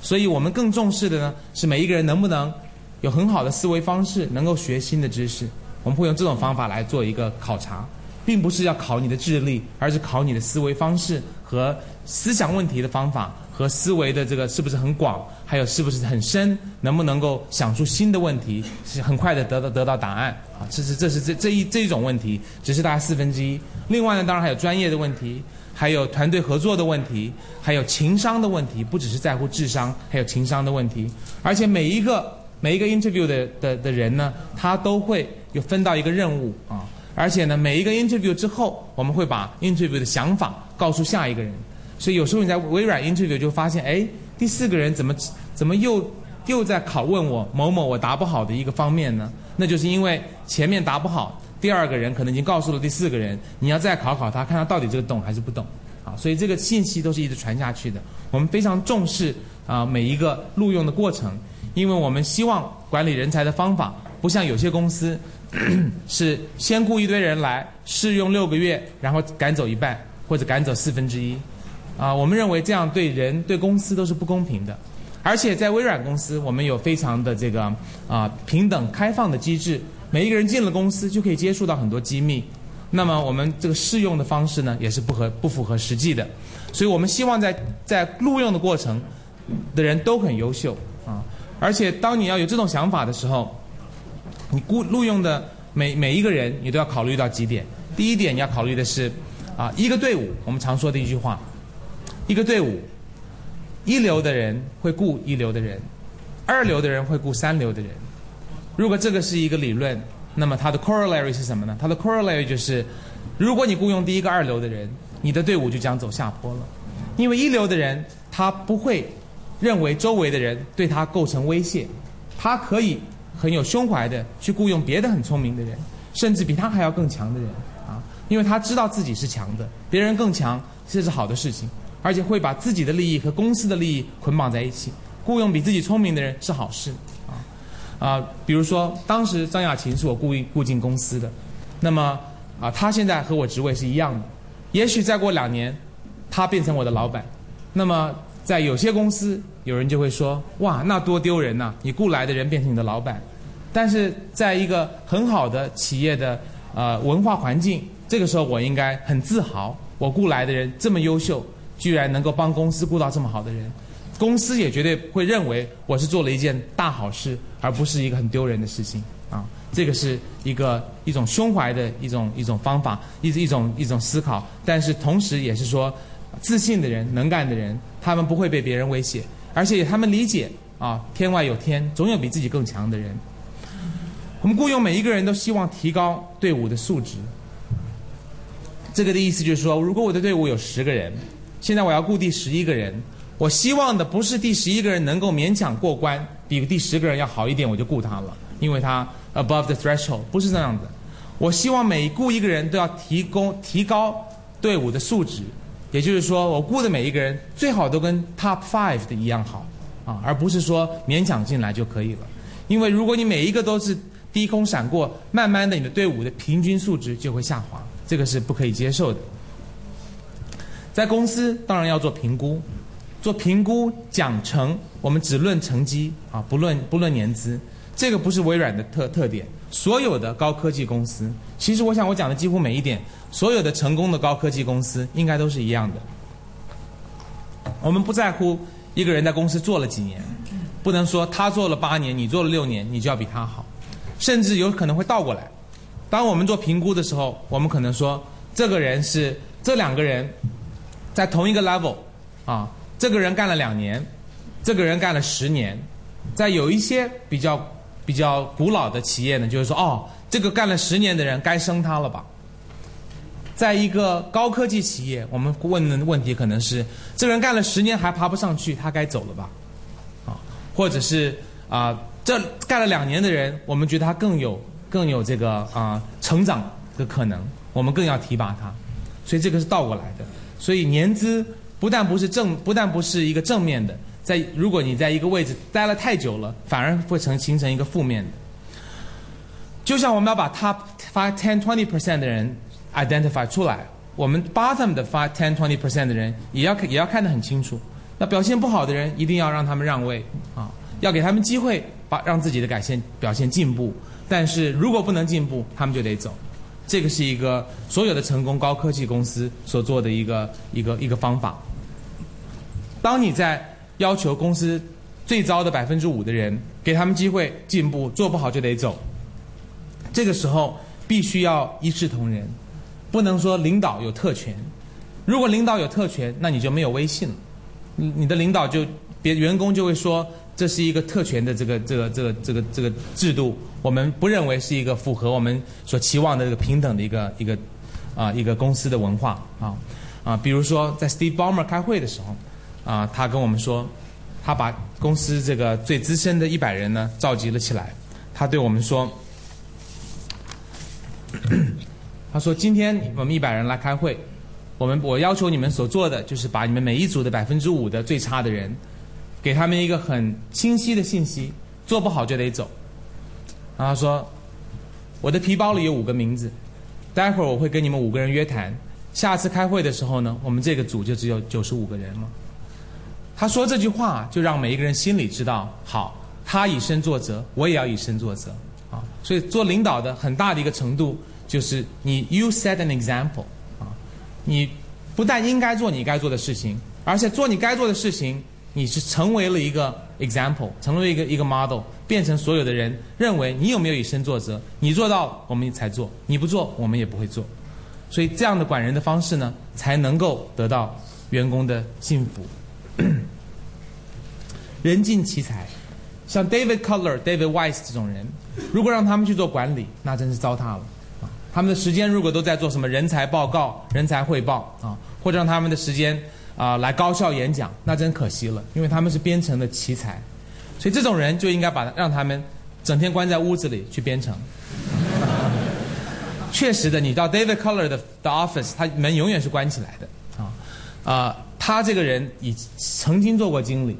所以我们更重视的呢是每一个人能不能有很好的思维方式，能够学新的知识。我们会用这种方法来做一个考察，并不是要考你的智力，而是考你的思维方式和思想问题的方法和思维的这个是不是很广，还有是不是很深，能不能够想出新的问题，是很快的得到得到答案啊？这是这是这这一这一种问题，只是大概四分之一。另外呢，当然还有专业的问题。还有团队合作的问题，还有情商的问题，不只是在乎智商，还有情商的问题。而且每一个每一个 interview 的的的人呢，他都会又分到一个任务啊。而且呢，每一个 interview 之后，我们会把 interview 的想法告诉下一个人。所以有时候你在微软 interview 就发现，哎，第四个人怎么怎么又又在拷问我某某我答不好的一个方面呢？那就是因为前面答不好，第二个人可能已经告诉了第四个人，你要再考考他，看他到底这个懂还是不懂啊。所以这个信息都是一直传下去的。我们非常重视啊每一个录用的过程，因为我们希望管理人才的方法不像有些公司 是先雇一堆人来试用六个月，然后赶走一半或者赶走四分之一。啊，我们认为这样对人对公司都是不公平的，而且在微软公司，我们有非常的这个啊平等开放的机制，每一个人进了公司就可以接触到很多机密。那么我们这个试用的方式呢，也是不合不符合实际的，所以我们希望在在录用的过程的人都很优秀啊，而且当你要有这种想法的时候，你雇录用的每每一个人，你都要考虑到几点。第一点，你要考虑的是啊一个队伍，我们常说的一句话。一个队伍，一流的人会雇一流的人，二流的人会雇三流的人。如果这个是一个理论，那么它的 corollary 是什么呢？它的 corollary 就是，如果你雇佣第一个二流的人，你的队伍就将走下坡了。因为一流的人他不会认为周围的人对他构成威胁，他可以很有胸怀的去雇佣别的很聪明的人，甚至比他还要更强的人啊，因为他知道自己是强的，别人更强这是好的事情。而且会把自己的利益和公司的利益捆绑在一起，雇佣比自己聪明的人是好事，啊，啊，比如说当时张亚勤是我雇雇进公司的，那么啊，他现在和我职位是一样的，也许再过两年，他变成我的老板，那么在有些公司，有人就会说，哇，那多丢人呐！你雇来的人变成你的老板，但是在一个很好的企业的呃文化环境，这个时候我应该很自豪，我雇来的人这么优秀。居然能够帮公司雇到这么好的人，公司也绝对会认为我是做了一件大好事，而不是一个很丢人的事情啊！这个是一个一种胸怀的一种一种方法，一一种一种思考。但是同时也是说，自信的人、能干的人，他们不会被别人威胁，而且他们理解啊，天外有天，总有比自己更强的人。我们雇佣每一个人都希望提高队伍的素质。这个的意思就是说，如果我的队伍有十个人。现在我要雇第十一个人，我希望的不是第十一个人能够勉强过关，比第十个人要好一点，我就雇他了，因为他 above the threshold，不是这样的。我希望每雇一个人都要提供提高队伍的素质，也就是说，我雇的每一个人最好都跟 top five 的一样好啊，而不是说勉强进来就可以了。因为如果你每一个都是低空闪过，慢慢的你的队伍的平均素质就会下滑，这个是不可以接受的。在公司当然要做评估，做评估奖惩，我们只论成绩啊，不论不论年资，这个不是微软的特特点。所有的高科技公司，其实我想我讲的几乎每一点，所有的成功的高科技公司应该都是一样的。我们不在乎一个人在公司做了几年，不能说他做了八年，你做了六年，你就要比他好，甚至有可能会倒过来。当我们做评估的时候，我们可能说这个人是这两个人。在同一个 level，啊，这个人干了两年，这个人干了十年，在有一些比较比较古老的企业呢，就是说，哦，这个干了十年的人该升他了吧？在一个高科技企业，我们问的问题可能是，这个人干了十年还爬不上去，他该走了吧？啊，或者是啊，这干了两年的人，我们觉得他更有更有这个啊成长的可能，我们更要提拔他，所以这个是倒过来的。所以年资不但不是正，不但不是一个正面的，在如果你在一个位置待了太久了，反而会成形成一个负面的。就像我们要把 top five ten twenty percent 的人 identify 出来，我们 bottom 的 five ten twenty percent 的人也要也要看得很清楚。那表现不好的人一定要让他们让位啊，要给他们机会，把让自己的改现表现进步。但是如果不能进步，他们就得走。这个是一个所有的成功高科技公司所做的一个一个一个方法。当你在要求公司最糟的百分之五的人给他们机会进步，做不好就得走。这个时候必须要一视同仁，不能说领导有特权。如果领导有特权，那你就没有威信了。你你的领导就别员工就会说。这是一个特权的这个这个这个这个这个制度，我们不认为是一个符合我们所期望的这个平等的一个一个啊一个公司的文化啊啊，比如说在 Steve Ballmer 开会的时候啊，他跟我们说，他把公司这个最资深的一百人呢召集了起来，他对我们说：“ 他说今天我们一百人来开会，我们我要求你们所做的就是把你们每一组的百分之五的最差的人，给他们一个很清晰的信息，做不好就得走。”然后他说：“我的皮包里有五个名字，待会儿我会跟你们五个人约谈。下次开会的时候呢，我们这个组就只有九十五个人了。”他说这句话，就让每一个人心里知道，好，他以身作则，我也要以身作则啊。所以做领导的很大的一个程度，就是你 you set an example 啊，你不但应该做你该做的事情，而且做你该做的事情，你是成为了一个 example，成为一个一个 model，变成所有的人认为你有没有以身作则，你做到我们才做，你不做我们也不会做。所以这样的管人的方式呢，才能够得到员工的幸福。人尽其才，像 David Cutler、David Weiss 这种人，如果让他们去做管理，那真是糟蹋了。啊，他们的时间如果都在做什么人才报告、人才汇报啊，或者让他们的时间啊来高校演讲，那真可惜了，因为他们是编程的奇才。所以这种人就应该把让他们整天关在屋子里去编程。确实的，你到 David Cutler 的的 office，他门永远是关起来的。啊，啊。他这个人已曾经做过经理，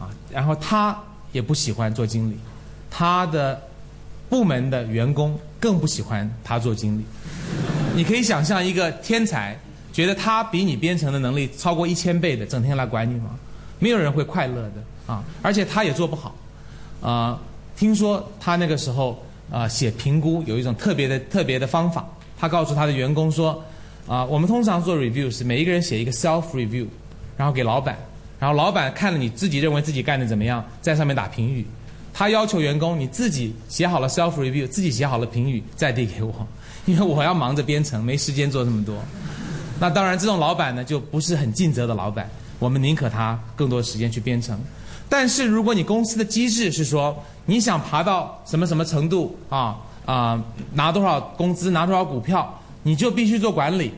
啊，然后他也不喜欢做经理，他的部门的员工更不喜欢他做经理。你可以想象一个天才觉得他比你编程的能力超过一千倍的，整天来管你吗？没有人会快乐的啊！而且他也做不好，啊，听说他那个时候啊写评估有一种特别的特别的方法，他告诉他的员工说，啊，我们通常做 review 是每一个人写一个 self review。然后给老板，然后老板看了你自己认为自己干的怎么样，在上面打评语。他要求员工你自己写好了 self review，自己写好了评语再递给我，因为我要忙着编程，没时间做这么多。那当然，这种老板呢就不是很尽责的老板。我们宁可他更多时间去编程。但是如果你公司的机制是说你想爬到什么什么程度啊啊拿多少工资拿多少股票，你就必须做管理。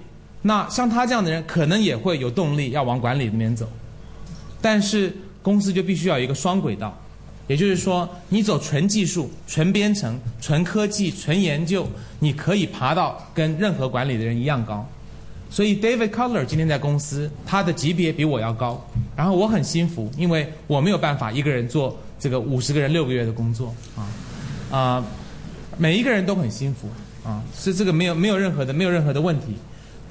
那像他这样的人，可能也会有动力要往管理那边走，但是公司就必须要一个双轨道，也就是说，你走纯技术、纯编程、纯科技、纯研究，你可以爬到跟任何管理的人一样高。所以 David Cutler 今天在公司，他的级别比我要高，然后我很幸福，因为我没有办法一个人做这个五十个人六个月的工作啊啊，每一个人都很幸福啊，是这个没有没有任何的没有任何的问题。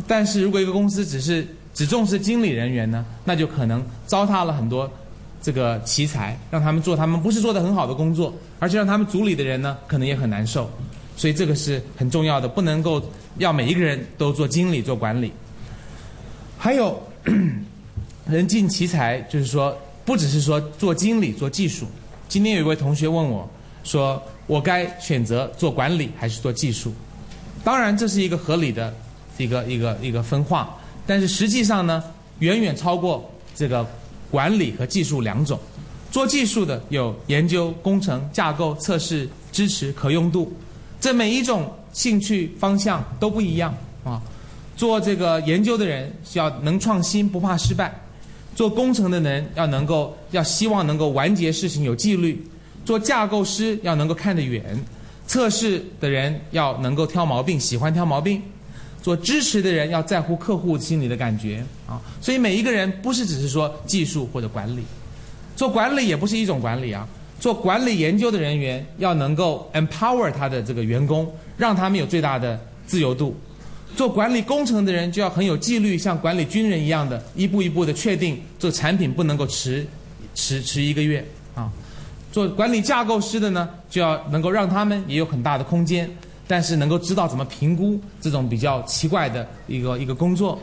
但是如果一个公司只是只重视经理人员呢，那就可能糟蹋了很多这个奇才，让他们做他们不是做的很好的工作，而且让他们组里的人呢，可能也很难受。所以这个是很重要的，不能够要每一个人都做经理做管理。还有 人尽其才，就是说不只是说做经理做技术。今天有一位同学问我，说我该选择做管理还是做技术？当然这是一个合理的。一个一个一个分化，但是实际上呢，远远超过这个管理和技术两种。做技术的有研究、工程、架构、测试、支持、可用度，这每一种兴趣方向都不一样啊。做这个研究的人需要能创新，不怕失败；做工程的人要能够要希望能够完结事情，有纪律；做架构师要能够看得远；测试的人要能够挑毛病，喜欢挑毛病。做支持的人要在乎客户心里的感觉啊，所以每一个人不是只是说技术或者管理，做管理也不是一种管理啊。做管理研究的人员要能够 empower 他的这个员工，让他们有最大的自由度。做管理工程的人就要很有纪律，像管理军人一样的，一步一步的确定这个产品不能够迟迟迟一个月啊。做管理架构师的呢，就要能够让他们也有很大的空间。但是能够知道怎么评估这种比较奇怪的一个一个工作，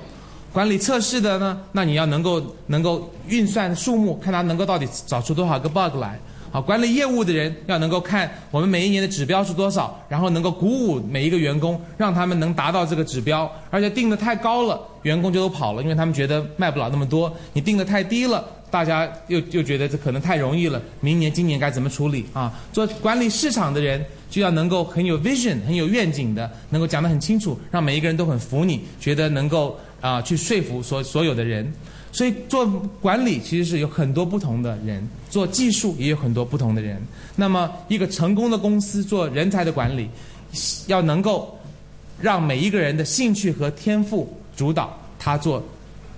管理测试的呢？那你要能够能够运算数目，看他能够到底找出多少个 bug 来。好，管理业务的人要能够看我们每一年的指标是多少，然后能够鼓舞每一个员工，让他们能达到这个指标。而且定的太高了，员工就都跑了，因为他们觉得卖不了那么多。你定的太低了，大家又又觉得这可能太容易了。明年、今年该怎么处理啊？做管理市场的人。就要能够很有 vision、很有愿景的，能够讲得很清楚，让每一个人都很服你，觉得能够啊去说服所所有的人。所以做管理其实是有很多不同的人，做技术也有很多不同的人。那么一个成功的公司做人才的管理，要能够让每一个人的兴趣和天赋主导他做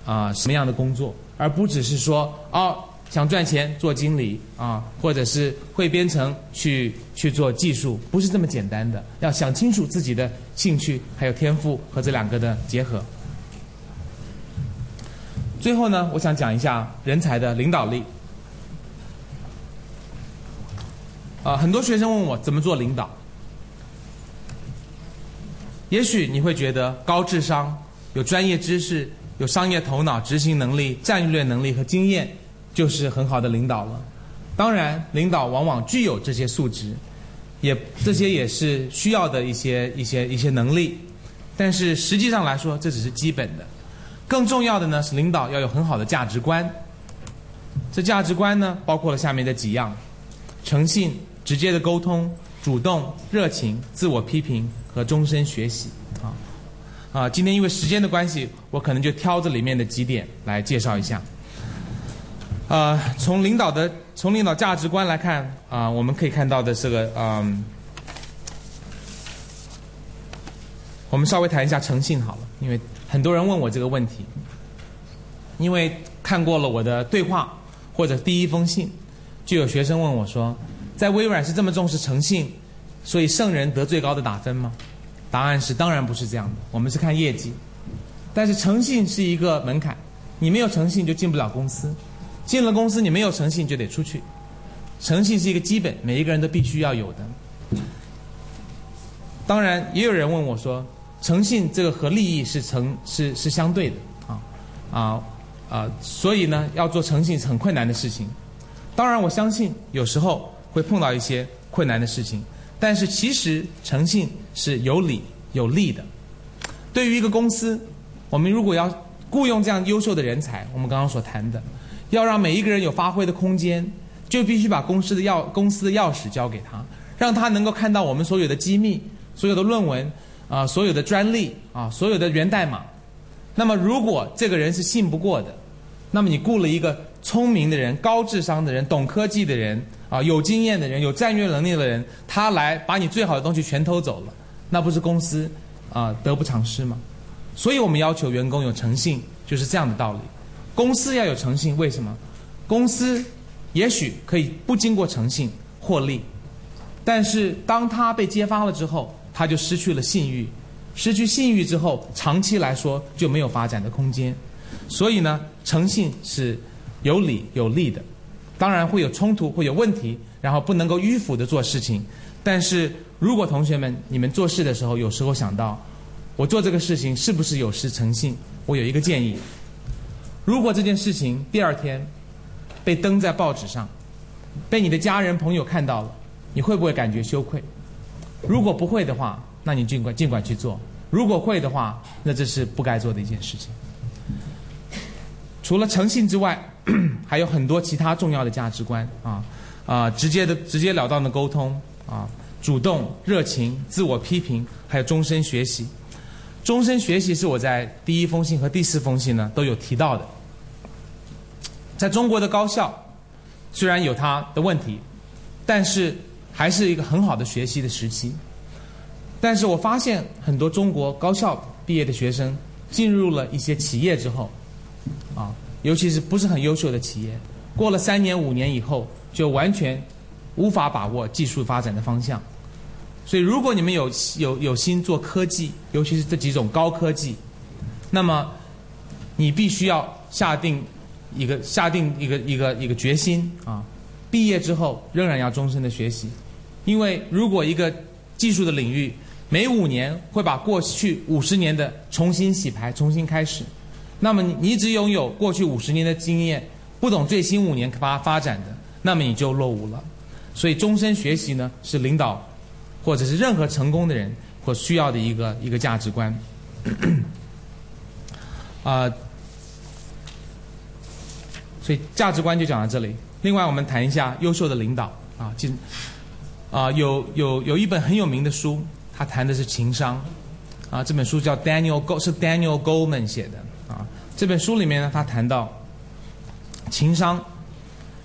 啊什么样的工作，而不只是说哦想赚钱做经理啊，或者是会编程去去做技术，不是这么简单的。要想清楚自己的兴趣还有天赋和这两个的结合。最后呢，我想讲一下人才的领导力。啊，很多学生问我怎么做领导。也许你会觉得高智商、有专业知识、有商业头脑、执行能力、战略能力和经验，就是很好的领导了。当然，领导往往具有这些素质，也这些也是需要的一些一些一些能力。但是实际上来说，这只是基本的。更重要的呢是领导要有很好的价值观。这价值观呢包括了下面的几样：诚信、直接的沟通、主动、热情、自我批评和终身学习。啊啊，今天因为时间的关系，我可能就挑这里面的几点来介绍一下。呃，从领导的从领导价值观来看啊，我们可以看到的这个嗯，我们稍微谈一下诚信好了，因为。很多人问我这个问题，因为看过了我的对话或者第一封信，就有学生问我说，在微软是这么重视诚信，所以圣人得最高的打分吗？答案是当然不是这样的，我们是看业绩。但是诚信是一个门槛，你没有诚信就进不了公司，进了公司你没有诚信就得出去。诚信是一个基本，每一个人都必须要有的。当然，也有人问我说。诚信这个和利益是成是是相对的啊啊啊，所以呢，要做诚信是很困难的事情。当然，我相信有时候会碰到一些困难的事情，但是其实诚信是有理有利的。对于一个公司，我们如果要雇佣这样优秀的人才，我们刚刚所谈的，要让每一个人有发挥的空间，就必须把公司的钥公司的钥匙交给他，让他能够看到我们所有的机密、所有的论文。啊，所有的专利啊，所有的源代码，那么如果这个人是信不过的，那么你雇了一个聪明的人、高智商的人、懂科技的人啊、有经验的人、有战略能力的人，他来把你最好的东西全偷走了，那不是公司啊得不偿失吗？所以我们要求员工有诚信，就是这样的道理。公司要有诚信，为什么？公司也许可以不经过诚信获利，但是当他被揭发了之后。他就失去了信誉，失去信誉之后，长期来说就没有发展的空间。所以呢，诚信是有理有利的，当然会有冲突，会有问题，然后不能够迂腐的做事情。但是如果同学们你们做事的时候，有时候想到我做这个事情是不是有失诚信，我有一个建议：如果这件事情第二天被登在报纸上，被你的家人朋友看到了，你会不会感觉羞愧？如果不会的话，那你尽管尽管去做；如果会的话，那这是不该做的一件事情。除了诚信之外，还有很多其他重要的价值观啊啊，直接的、直截了当的沟通啊，主动、热情、自我批评，还有终身学习。终身学习是我在第一封信和第四封信呢都有提到的。在中国的高校，虽然有它的问题，但是。还是一个很好的学习的时期，但是我发现很多中国高校毕业的学生进入了一些企业之后，啊，尤其是不是很优秀的企业，过了三年五年以后，就完全无法把握技术发展的方向。所以，如果你们有有有心做科技，尤其是这几种高科技，那么你必须要下定一个下定一个一个一个决心啊，毕业之后仍然要终身的学习。因为如果一个技术的领域每五年会把过去五十年的重新洗牌、重新开始，那么你你只拥有过去五十年的经验，不懂最新五年发发展的，那么你就落伍了。所以终身学习呢，是领导或者是任何成功的人或需要的一个一个价值观。啊，所以价值观就讲到这里。另外，我们谈一下优秀的领导啊，进。啊，有有有一本很有名的书，他谈的是情商，啊，这本书叫 Daniel Go 是 Daniel Goleman 写的啊，这本书里面呢，他谈到情商、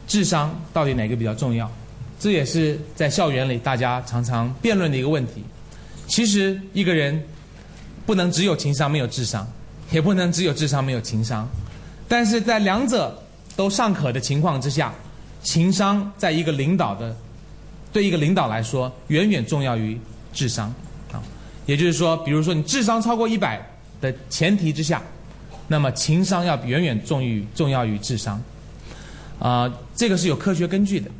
智商到底哪个比较重要？这也是在校园里大家常常辩论的一个问题。其实一个人不能只有情商没有智商，也不能只有智商没有情商。但是在两者都尚可的情况之下，情商在一个领导的对一个领导来说，远远重要于智商啊。也就是说，比如说你智商超过一百的前提之下，那么情商要远远重于重要于智商啊。这个是有科学根据的，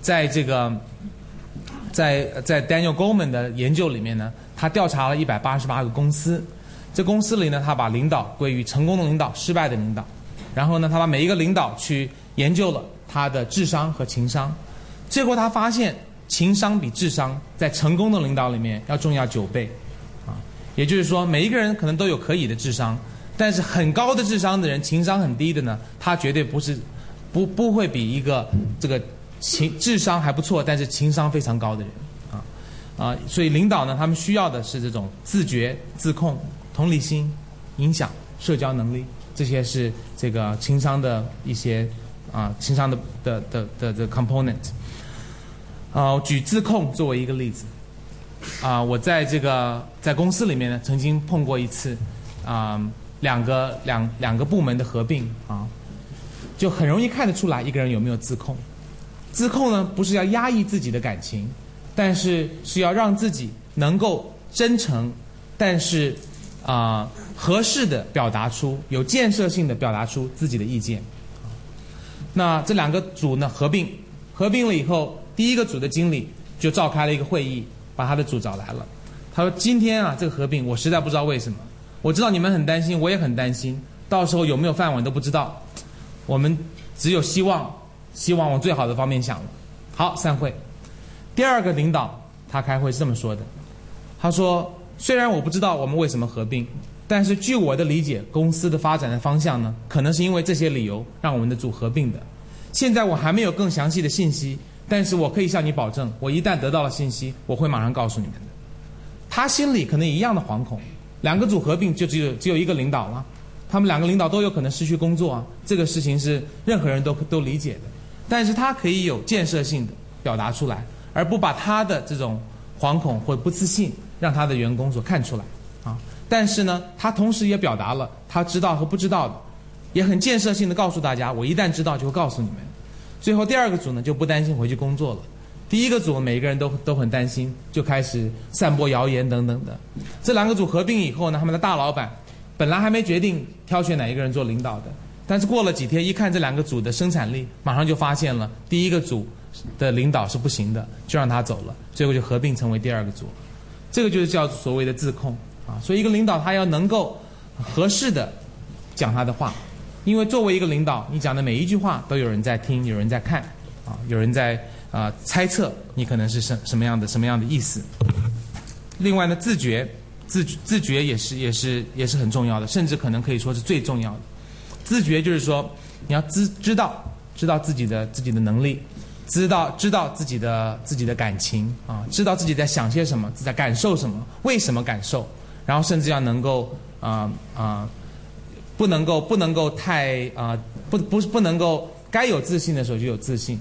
在这个在在 Daniel Goleman 的研究里面呢，他调查了一百八十八个公司。这公司里呢，他把领导归于成功的领导、失败的领导，然后呢，他把每一个领导去研究了他的智商和情商，结果他发现情商比智商在成功的领导里面要重要九倍，啊，也就是说每一个人可能都有可以的智商，但是很高的智商的人，情商很低的呢，他绝对不是不不会比一个这个情智商还不错，但是情商非常高的人，啊啊，所以领导呢，他们需要的是这种自觉自控。同理心、影响、社交能力，这些是这个情商的一些啊，情商的的的的的 component。啊，举自控作为一个例子，啊，我在这个在公司里面呢，曾经碰过一次，啊，两个两两个部门的合并啊，就很容易看得出来一个人有没有自控。自控呢，不是要压抑自己的感情，但是是要让自己能够真诚，但是。啊，合适的表达出有建设性的表达出自己的意见。那这两个组呢合并，合并了以后，第一个组的经理就召开了一个会议，把他的组找来了。他说：“今天啊，这个合并我实在不知道为什么。我知道你们很担心，我也很担心，到时候有没有饭碗都不知道。我们只有希望，希望往最好的方面想了。好，散会。第二个领导他开会是这么说的，他说。”虽然我不知道我们为什么合并，但是据我的理解，公司的发展的方向呢，可能是因为这些理由让我们的组合并的。现在我还没有更详细的信息，但是我可以向你保证，我一旦得到了信息，我会马上告诉你们的。他心里可能一样的惶恐，两个组合并就只有只有一个领导了，他们两个领导都有可能失去工作啊，这个事情是任何人都都理解的。但是他可以有建设性的表达出来，而不把他的这种惶恐或不自信。让他的员工所看出来，啊，但是呢，他同时也表达了他知道和不知道的，也很建设性的告诉大家，我一旦知道就会告诉你们。最后第二个组呢就不担心回去工作了，第一个组每一个人都都很担心，就开始散播谣言等等的。这两个组合并以后呢，他们的大老板本来还没决定挑选哪一个人做领导的，但是过了几天一看这两个组的生产力，马上就发现了第一个组的领导是不行的，就让他走了，最后就合并成为第二个组。这个就是叫所谓的自控啊，所以一个领导他要能够合适的讲他的话，因为作为一个领导，你讲的每一句话都有人在听，有人在看，啊，有人在啊猜测你可能是什什么样的什么样的意思。另外呢，自觉自自觉也是也是也是很重要的，甚至可能可以说是最重要的。自觉就是说你要知知道知道自己的自己的能力。知道知道自己的自己的感情啊，知道自己在想些什么，在感受什么，为什么感受，然后甚至要能够啊啊，不能够不能够太啊不不不能够该有自信的时候就有自信，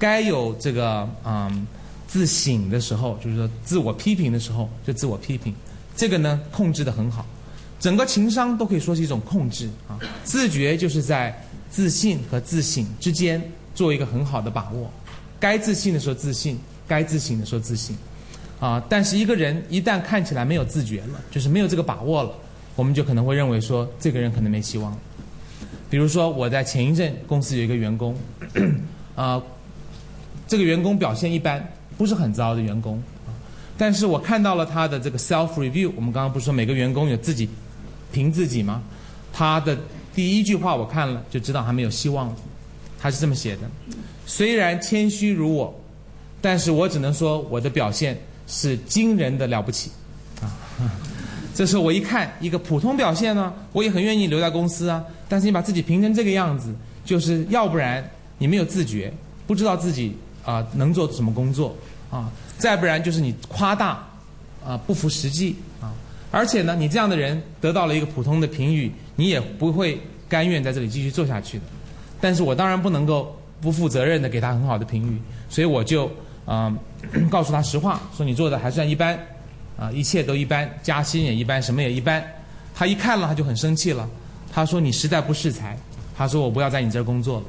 该有这个嗯自省的时候，就是说自我批评的时候就自我批评，这个呢控制的很好，整个情商都可以说是一种控制啊，自觉就是在自信和自省之间做一个很好的把握。该自信的时候自信，该自省的时候自信，啊！但是一个人一旦看起来没有自觉了，就是没有这个把握了，我们就可能会认为说这个人可能没希望。比如说我在前一阵公司有一个员工，啊，这个员工表现一般，不是很糟的员工，但是我看到了他的这个 self review，我们刚刚不是说每个员工有自己评自己吗？他的第一句话我看了就知道他没有希望了，他是这么写的。虽然谦虚如我，但是我只能说我的表现是惊人的了不起，啊，这时候我一看一个普通表现呢，我也很愿意留在公司啊。但是你把自己评成这个样子，就是要不然你没有自觉，不知道自己啊能做什么工作啊；再不然就是你夸大，啊不符实际啊。而且呢，你这样的人得到了一个普通的评语，你也不会甘愿在这里继续做下去的。但是我当然不能够不负责任的给他很好的评语，所以我就啊、告诉他实话，说你做的还算一般，啊、一切都一般，加薪也一般，什么也一般。他一看了他就很生气了，他说你实在不识才，他说我不要在你这儿工作了。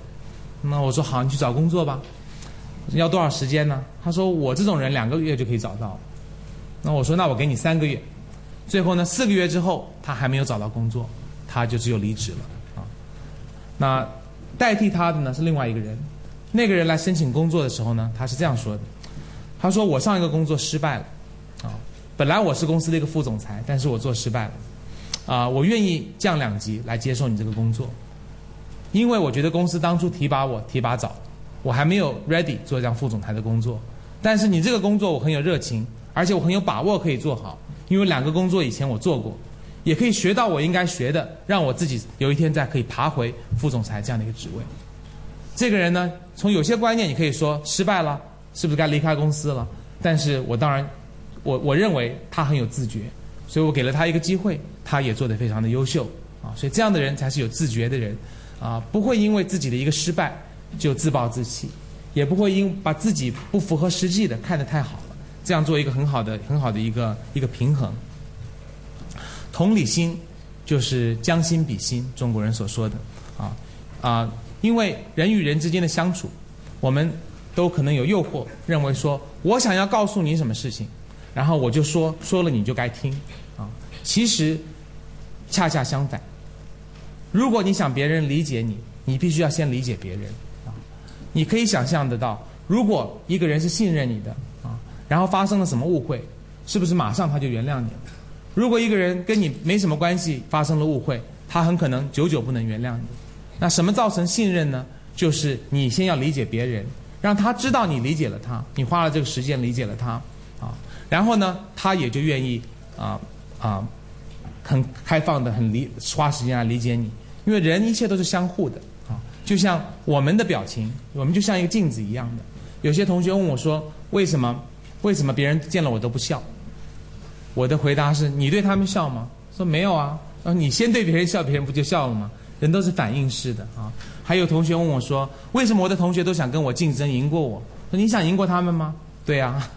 那我说好，你去找工作吧。要多少时间呢？他说我这种人两个月就可以找到。那我说那我给你三个月。最后呢，四个月之后他还没有找到工作，他就只有离职了啊。那代替他的呢是另外一个人，那个人来申请工作的时候呢，他是这样说的：他说我上一个工作失败了。啊，本来我是公司的一个副总裁，但是我做失败了。啊，我愿意降两级来接受你这个工作，因为我觉得公司当初提拔我提拔早，我还没有 ready 做这样副总裁的工作，但是你这个工作我很有热情，而且我很有把握可以做好，因为两个工作以前我做过，也可以学到我应该学的，让我自己有一天再可以爬回副总裁这样的一个职位。这个人呢，从有些观念你可以说失败了，是不是该离开公司了？但是我当然，我我认为他很有自觉，所以我给了他一个机会，他也做得非常的优秀啊。所以这样的人才是有自觉的人啊，不会因为自己的一个失败就自暴自弃，也不会因把自己不符合实际的看得太好了，这样做一个很好的很好的一个一个平衡。同理心就是将心比心，中国人所说的啊啊，因为人与人之间的相处，我们都可能有诱惑，认为说我想要告诉你什么事情，然后我就说说了你就该听啊。其实恰恰相反，如果你想别人理解你，你必须要先理解别人啊。你可以想象得到，如果一个人是信任你的啊，然后发生了什么误会，是不是马上他就原谅你了？如果一个人跟你没什么关系，发生了误会，他很可能久久不能原谅你。那什么造成信任呢？就是你先要理解别人，让他知道你理解了他，你花了这个时间理解了他，啊，然后呢，他也就愿意啊啊，很开放的、很理花时间来理解你，因为人一切都是相互的啊，就像我们的表情，我们就像一个镜子一样的。有些同学问我说，为什么为什么别人见了我都不笑？我的回答是你对他们笑吗？说没有啊。呃，你先对别人笑，别人不就笑了吗？人都是反应式的啊。还有同学问我说，为什么我的同学都想跟我竞争，赢过我？说你想赢过他们吗？对啊。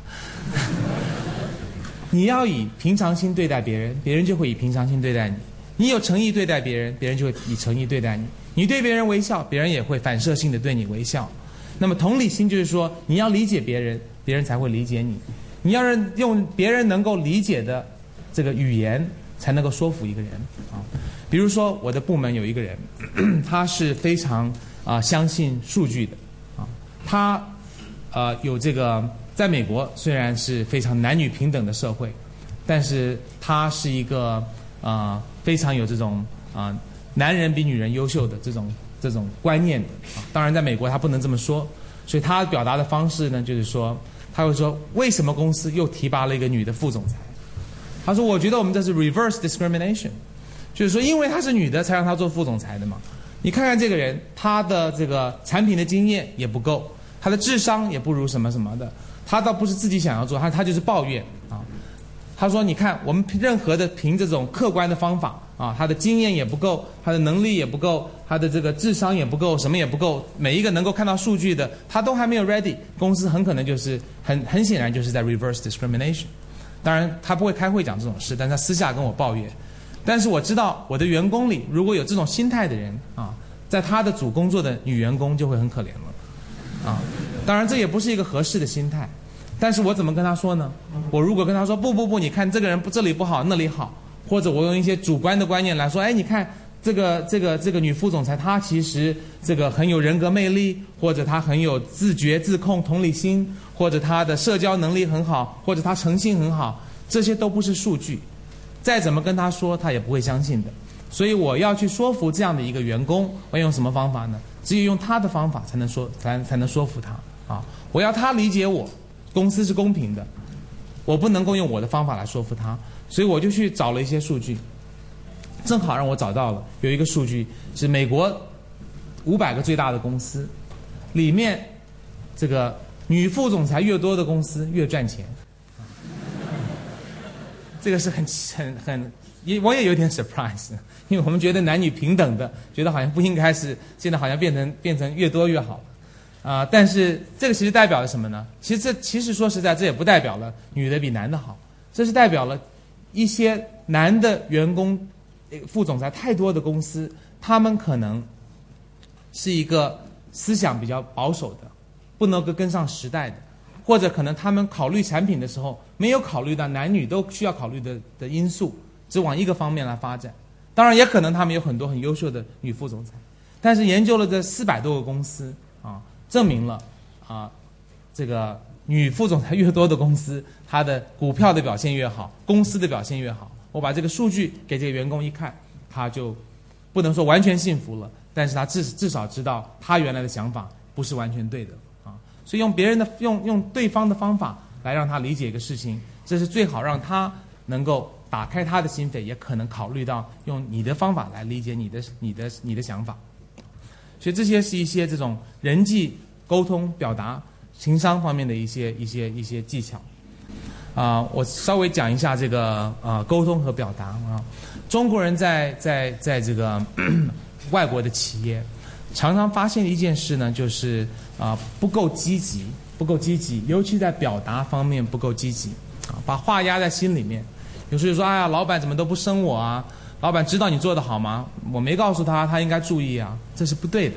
你要以平常心对待别人，别人就会以平常心对待你。你有诚意对待别人，别人就会以诚意对待你。你对别人微笑，别人也会反射性的对你微笑。那么同理心就是说，你要理解别人，别人才会理解你。你要是用别人能够理解的这个语言，才能够说服一个人啊。比如说，我的部门有一个人，他是非常啊、相信数据的啊，他呃有这个在美国虽然是非常男女平等的社会，但是他是一个啊、非常有这种啊、男人比女人优秀的这种这种观念的。当然，在美国他不能这么说，所以他表达的方式呢，就是说他会说为什么公司又提拔了一个女的副总裁？他说我觉得我们这是 reverse discrimination，就是说因为她是女的才让她做副总裁的嘛。你看看这个人，他的这个产品的经验也不够，他的智商也不如什么什么的，他倒不是自己想要做，他他就是抱怨啊。他说：“你看，我们任何的凭这种客观的方法啊，他的经验也不够，他的能力也不够，他的这个智商也不够，什么也不够。每一个能够看到数据的，他都还没有 ready，公司很可能就是很很显然就是在 reverse discrimination。当然，他不会开会讲这种事，但他私下跟我抱怨。但是我知道我的员工里如果有这种心态的人啊，在他的主工作的女员工就会很可怜了，啊，当然这也不是一个合适的心态。”但是我怎么跟他说呢？我如果跟他说不不不，你看这个人不这里不好那里好，或者我用一些主观的观念来说，哎，你看这个这个这个女副总裁她其实这个很有人格魅力，或者她很有自觉自控同理心，或者她的社交能力很好，或者她诚信很好，这些都不是数据，再怎么跟她说她也不会相信的。所以我要去说服这样的一个员工，我用什么方法呢？只有用他的方法才能说才才能说服他啊！我要他理解我。公司是公平的，我不能够用我的方法来说服他，所以我就去找了一些数据，正好让我找到了有一个数据是美国五百个最大的公司里面，这个女副总裁越多的公司越赚钱，这个是很很很也我也有点 surprise，因为我们觉得男女平等的，觉得好像不应该是现在好像变成变成越多越好，啊，但是这个其实代表了什么呢？其实这其实说实在，这也不代表了女的比男的好，这是代表了一些男的员工、副总裁太多的公司，他们可能是一个思想比较保守的，不能够跟上时代的。或者可能他们考虑产品的时候，没有考虑到男女都需要考虑的的因素，只往一个方面来发展。当然，也可能他们有很多很优秀的女副总裁。但是研究了这四百多个公司啊，证明了啊，这个女副总裁越多的公司，它的股票的表现越好，公司的表现越好。我把这个数据给这个员工一看，他就不能说完全信服了，但是他至至少知道他原来的想法不是完全对的啊。所以用别人的用用对方的方法来让他理解一个事情，这是最好让他能够打开他的心扉，也可能考虑到用你的方法来理解你的你的你的想法。所以这些是一些这种人际沟通、表达、情商方面的一些一些一些技巧。啊，我稍微讲一下这个呃沟通和表达啊。中国人在在在这个 外国的企业。常常发现一件事呢，就是啊不够积极，不够积极，尤其在表达方面不够积极，啊把话压在心里面。有时候说，哎呀，老板怎么都不升我啊？老板知道你做的好吗？我没告诉他，他应该注意啊，这是不对的。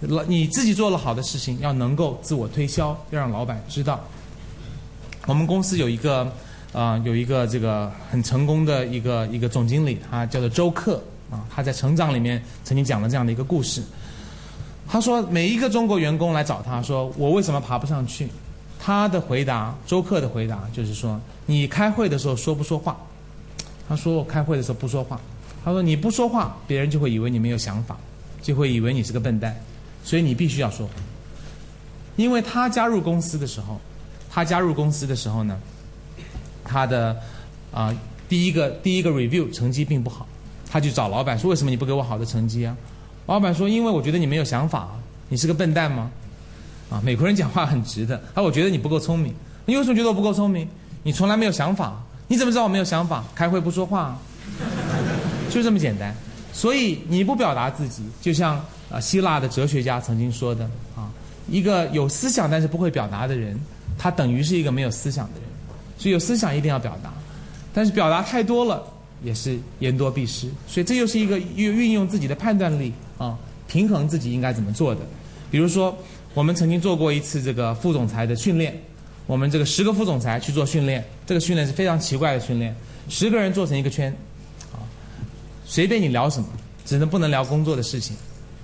老你自己做了好的事情，要能够自我推销，要让老板知道。我们公司有一个啊有一个这个很成功的一个一个总经理，他叫做周克。啊，他在成长里面曾经讲了这样的一个故事。他说，每一个中国员工来找他说：“我为什么爬不上去？”他的回答，周克的回答就是说：“你开会的时候说不说话？”他说：“我开会的时候不说话。”他说：“你不说话，别人就会以为你没有想法，就会以为你是个笨蛋，所以你必须要说话。”因为他加入公司的时候，他加入公司的时候呢，他的啊第一个第一个 review 成绩并不好。他去找老板说：“为什么你不给我好的成绩啊？”老板说：“因为我觉得你没有想法，你是个笨蛋吗？”啊，美国人讲话很直的。他：“我觉得你不够聪明。”你为什么觉得我不够聪明？你从来没有想法。你怎么知道我没有想法？开会不说话，就这么简单。所以你不表达自己，就像啊希腊的哲学家曾经说的啊，一个有思想但是不会表达的人，他等于是一个没有思想的人。所以有思想一定要表达，但是表达太多了。也是言多必失，所以这又是一个运运用自己的判断力啊，平衡自己应该怎么做的。比如说，我们曾经做过一次这个副总裁的训练，我们这个十个副总裁去做训练，这个训练是非常奇怪的训练，十个人做成一个圈，啊，随便你聊什么，只能不能聊工作的事情，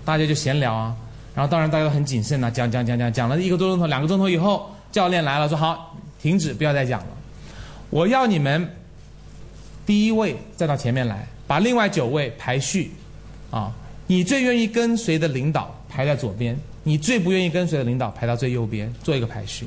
大家就闲聊啊。然后当然大家都很谨慎呐，讲讲讲讲讲了一个多钟头、两个钟头以后，教练来了说好，停止，不要再讲了，我要你们。第一位再到前面来，把另外九位排序，啊，你最愿意跟随的领导排在左边，你最不愿意跟随的领导排到最右边，做一个排序。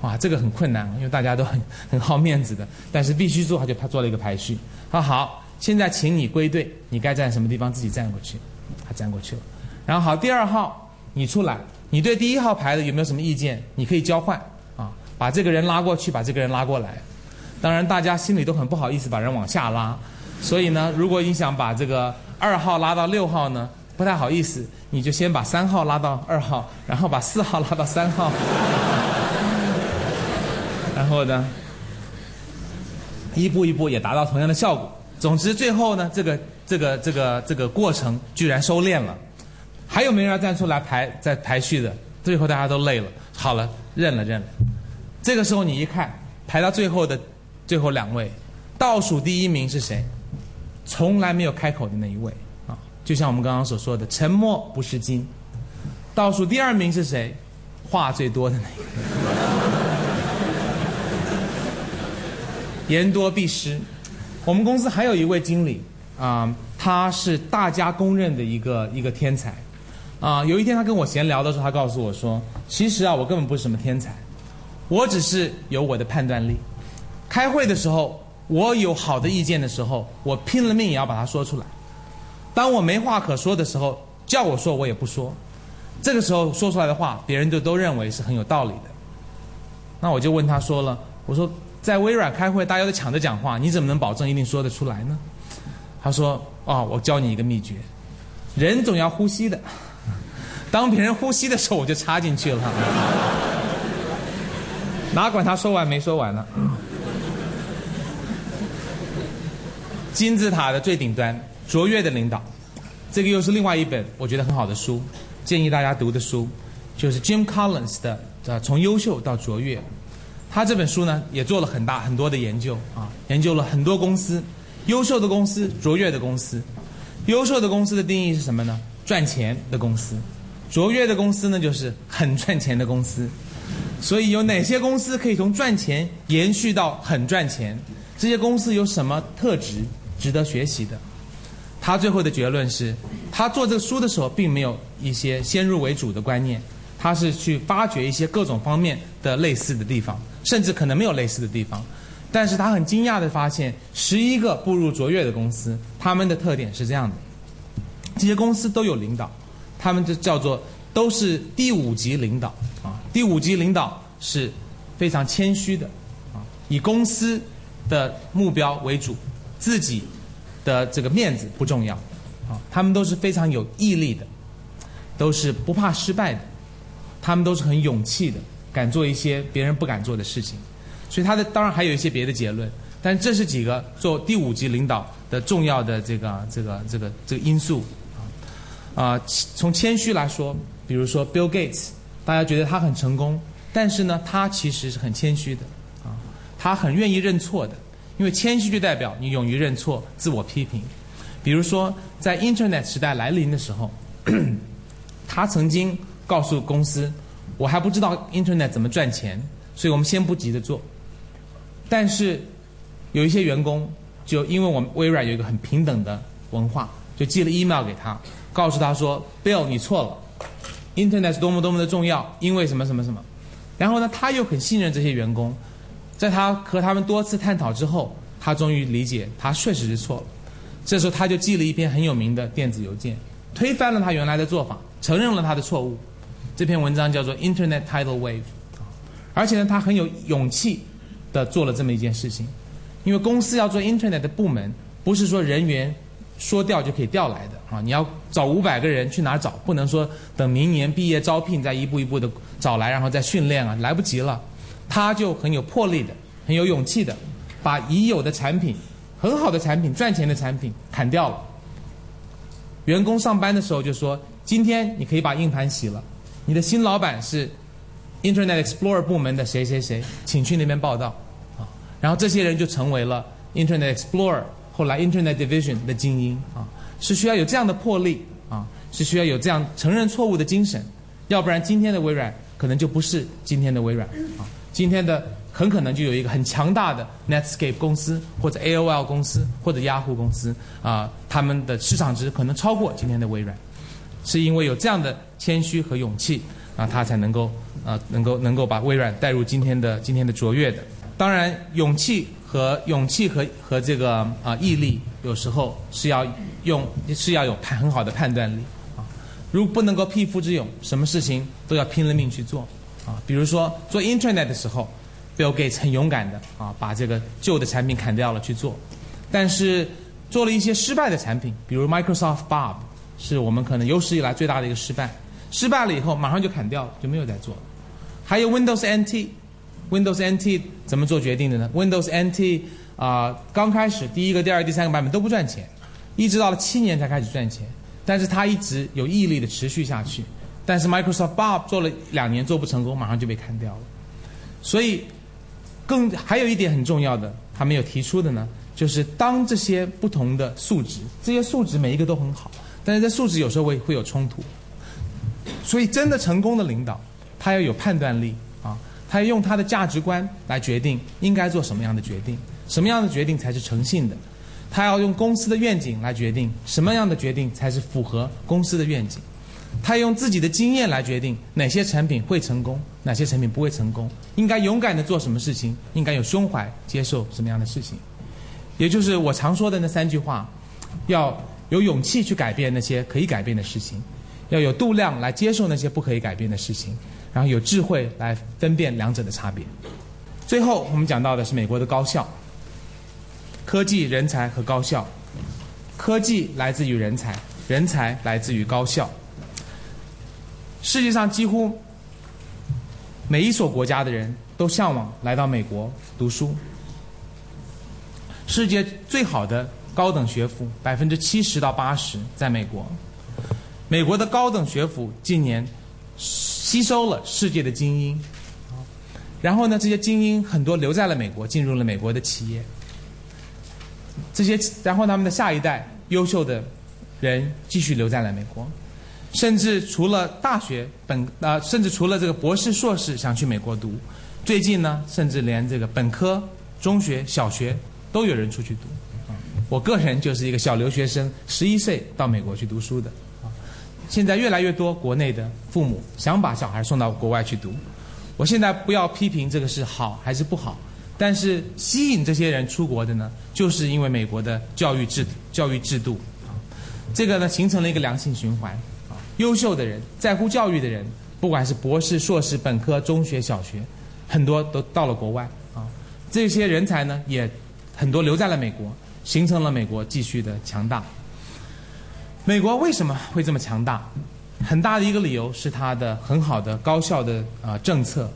哇，这个很困难，因为大家都很 很好面子的，但是必须做，他就他做了一个排序。他好，现在请你归队，你该站什么地方自己站过去，他站过去了。然后好，第二号你出来，你对第一号牌的有没有什么意见？你可以交换，啊，把这个人拉过去，把这个人拉过来。当然，大家心里都很不好意思把人往下拉，所以呢，如果你想把这个二号拉到六号呢，不太好意思，你就先把三号拉到二号，然后把四号拉到三号，然后呢，一步一步也达到同样的效果。总之，最后呢，这个这个这个这个过程居然收敛了。还有没人要站出来排在排序的？最后大家都累了，好了，认了认了。这个时候你一看，排到最后的。最后两位，倒数第一名是谁？从来没有开口的那一位啊，就像我们刚刚所说的，沉默不是金。倒数第二名是谁？话最多的那一个，言多必失。我们公司还有一位经理啊，他是大家公认的一个一个天才啊。有一天他跟我闲聊的时候，他告诉我说：“其实啊，我根本不是什么天才，我只是有我的判断力。”开会的时候，我有好的意见的时候，我拼了命也要把它说出来。当我没话可说的时候，叫我说我也不说。这个时候说出来的话，别人就都认为是很有道理的。那我就问他说了，我说在微软开会，大家都抢着讲话，你怎么能保证一定说得出来呢？他说：“啊，我教你一个秘诀，人总要呼吸的。当别人呼吸的时候，我就插进去了。哪管他说完没说完呢？金字塔的最顶端，卓越的领导，这个又是另外一本我觉得很好的书，建议大家读的书，就是 Jim Collins 的《从优秀到卓越》。他这本书呢，也做了很大很多的研究啊，研究了很多公司。”优秀的公司，卓越的公司。优秀的公司的定义是什么呢？赚钱的公司。卓越的公司呢，就是很赚钱的公司。所以有哪些公司可以从赚钱延续到很赚钱？这些公司有什么特质值得学习的？他最后的结论是，他做这个书的时候，并没有一些先入为主的观念，他是去发掘一些各种方面的类似的地方，甚至可能没有类似的地方。但是他很惊讶的发现，十一个步入卓越的公司，他们的特点是这样的：这些公司都有领导，他们就叫做都是第五级领导啊。第五级领导是非常谦虚的啊，以公司的目标为主，自己的这个面子不重要啊。他们都是非常有毅力的，都是不怕失败的，他们都是很勇气的，敢做一些别人不敢做的事情。所以他的当然还有一些别的结论，但这是几个做第五级领导的重要的这个这个这个这个因素啊，从谦虚来说，比如说 Bill Gates，大家觉得他很成功，但是呢，他其实是很谦虚的啊，他很愿意认错的，因为谦虚就代表你勇于认错、自我批评。比如说在 Internet 时代来临的时候，他曾经告诉公司，我还不知道 Internet 怎么赚钱，所以我们先不急着做。但是，有一些员工就因为我们微软有一个很平等的文化，就寄了 email 给他，告诉他说：“Bill，你错了，Internet 是多么多么的重要，因为什么什么什么。”然后呢，他又很信任这些员工，在他和他们多次探讨之后，他终于理解他确实是错了。这时候他就寄了一篇很有名的电子邮件，推翻了他原来的做法，承认了他的错误。这篇文章叫做 Internet Tidal Wave，而且呢，他很有勇气。的做了这么一件事情，因为公司要做 Internet 的部门，不是说人员说调就可以调来的啊！你要找五百个人去哪找？不能说等明年毕业招聘再一步一步的找来，然后再训练啊，来不及了。他就很有魄力的，很有勇气的，把已有的产品、很好的产品、赚钱的产品砍掉了。员工上班的时候就说：“今天你可以把硬盘洗了，你的新老板是。” Internet Explorer 部门的谁谁谁，请去那边报道，啊，然后这些人就成为了 Internet Explorer 后来 Internet Division 的精英啊，是需要有这样的魄力啊，是需要有这样承认错误的精神，要不然今天的微软可能就不是今天的微软啊，今天的很可能就有一个很强大的 Netscape 公司或者 AOL 公司或者 Yahoo 公司啊，他们的市场值可能超过今天的微软，是因为有这样的谦虚和勇气。啊，他才能够啊，能够能够把微软带入今天的今天的卓越的。当然，勇气和勇气和和这个啊毅力，有时候是要用是要有判很好的判断力啊。如果不能够匹夫之勇，什么事情都要拼了命去做啊。比如说做 Internet 的时候，Bill Gates 很勇敢的啊，把这个旧的产品砍掉了去做。但是做了一些失败的产品，比如 Microsoft Bob，是我们可能有史以来最大的一个失败。失败了以后，马上就砍掉了，就没有再做了。还有 Windows NT Windows NT 怎么做决定的呢？Windows NT 啊，刚开始第一个、第二个、第三个版本都不赚钱，一直到了七年才开始赚钱。但是它一直有毅力的持续下去。但是 Microsoft Bob 做了两年做不成功，马上就被砍掉了。所以，更还有一点很重要的，他没有提出的呢，就是当这些不同的素质，这些素质每一个都很好，但是这素质有时候会会有冲突。所以，真的成功的领导，他要有判断力，他要用他的价值观来决定应该做什么样的决定，什么样的决定才是诚信的，他要用公司的愿景来决定什么样的决定才是符合公司的愿景，他用自己的经验来决定哪些产品会成功，哪些产品不会成功，应该勇敢的做什么事情，应该有胸怀接受什么样的事情，也就是我常说的那三句话：要有勇气去改变那些可以改变的事情。要有度量来接受那些不可以改变的事情，然后有智慧来分辨两者的差别。最后，我们讲到的是美国的高校、科技人才和高校。科技来自于人才，人才来自于高校。世界上几乎每一所国家的人都向往来到美国读书。世界最好的高等学府，百分之七十到八十在美国。美国的高等学府近年吸收了世界的精英，然后呢，这些精英很多留在了美国，进入了美国的企业。这些，然后他们的下一代优秀的人继续留在了美国，甚至除了大学本啊，甚至除了这个博士、硕士想去美国读，最近呢，甚至连这个本科、中学、小学都有人出去读。我个人就是一个小留学生，十一岁到美国去读书的。现在越来越多国内的父母想把小孩送到国外去读。我现在不要批评这个是好还是不好。但是吸引这些人出国的呢，就是因为美国的教育制教育制度啊，这个呢形成了一个良性循环。优秀的人，在乎教育的人，不管是博士、硕士、本科、中学、小学，很多都到了国外啊。这些人才呢，也很多留在了美国，形成了美国继续的强大。美国为什么会这么强大？很大的一个理由是它的很好的高校的啊政策，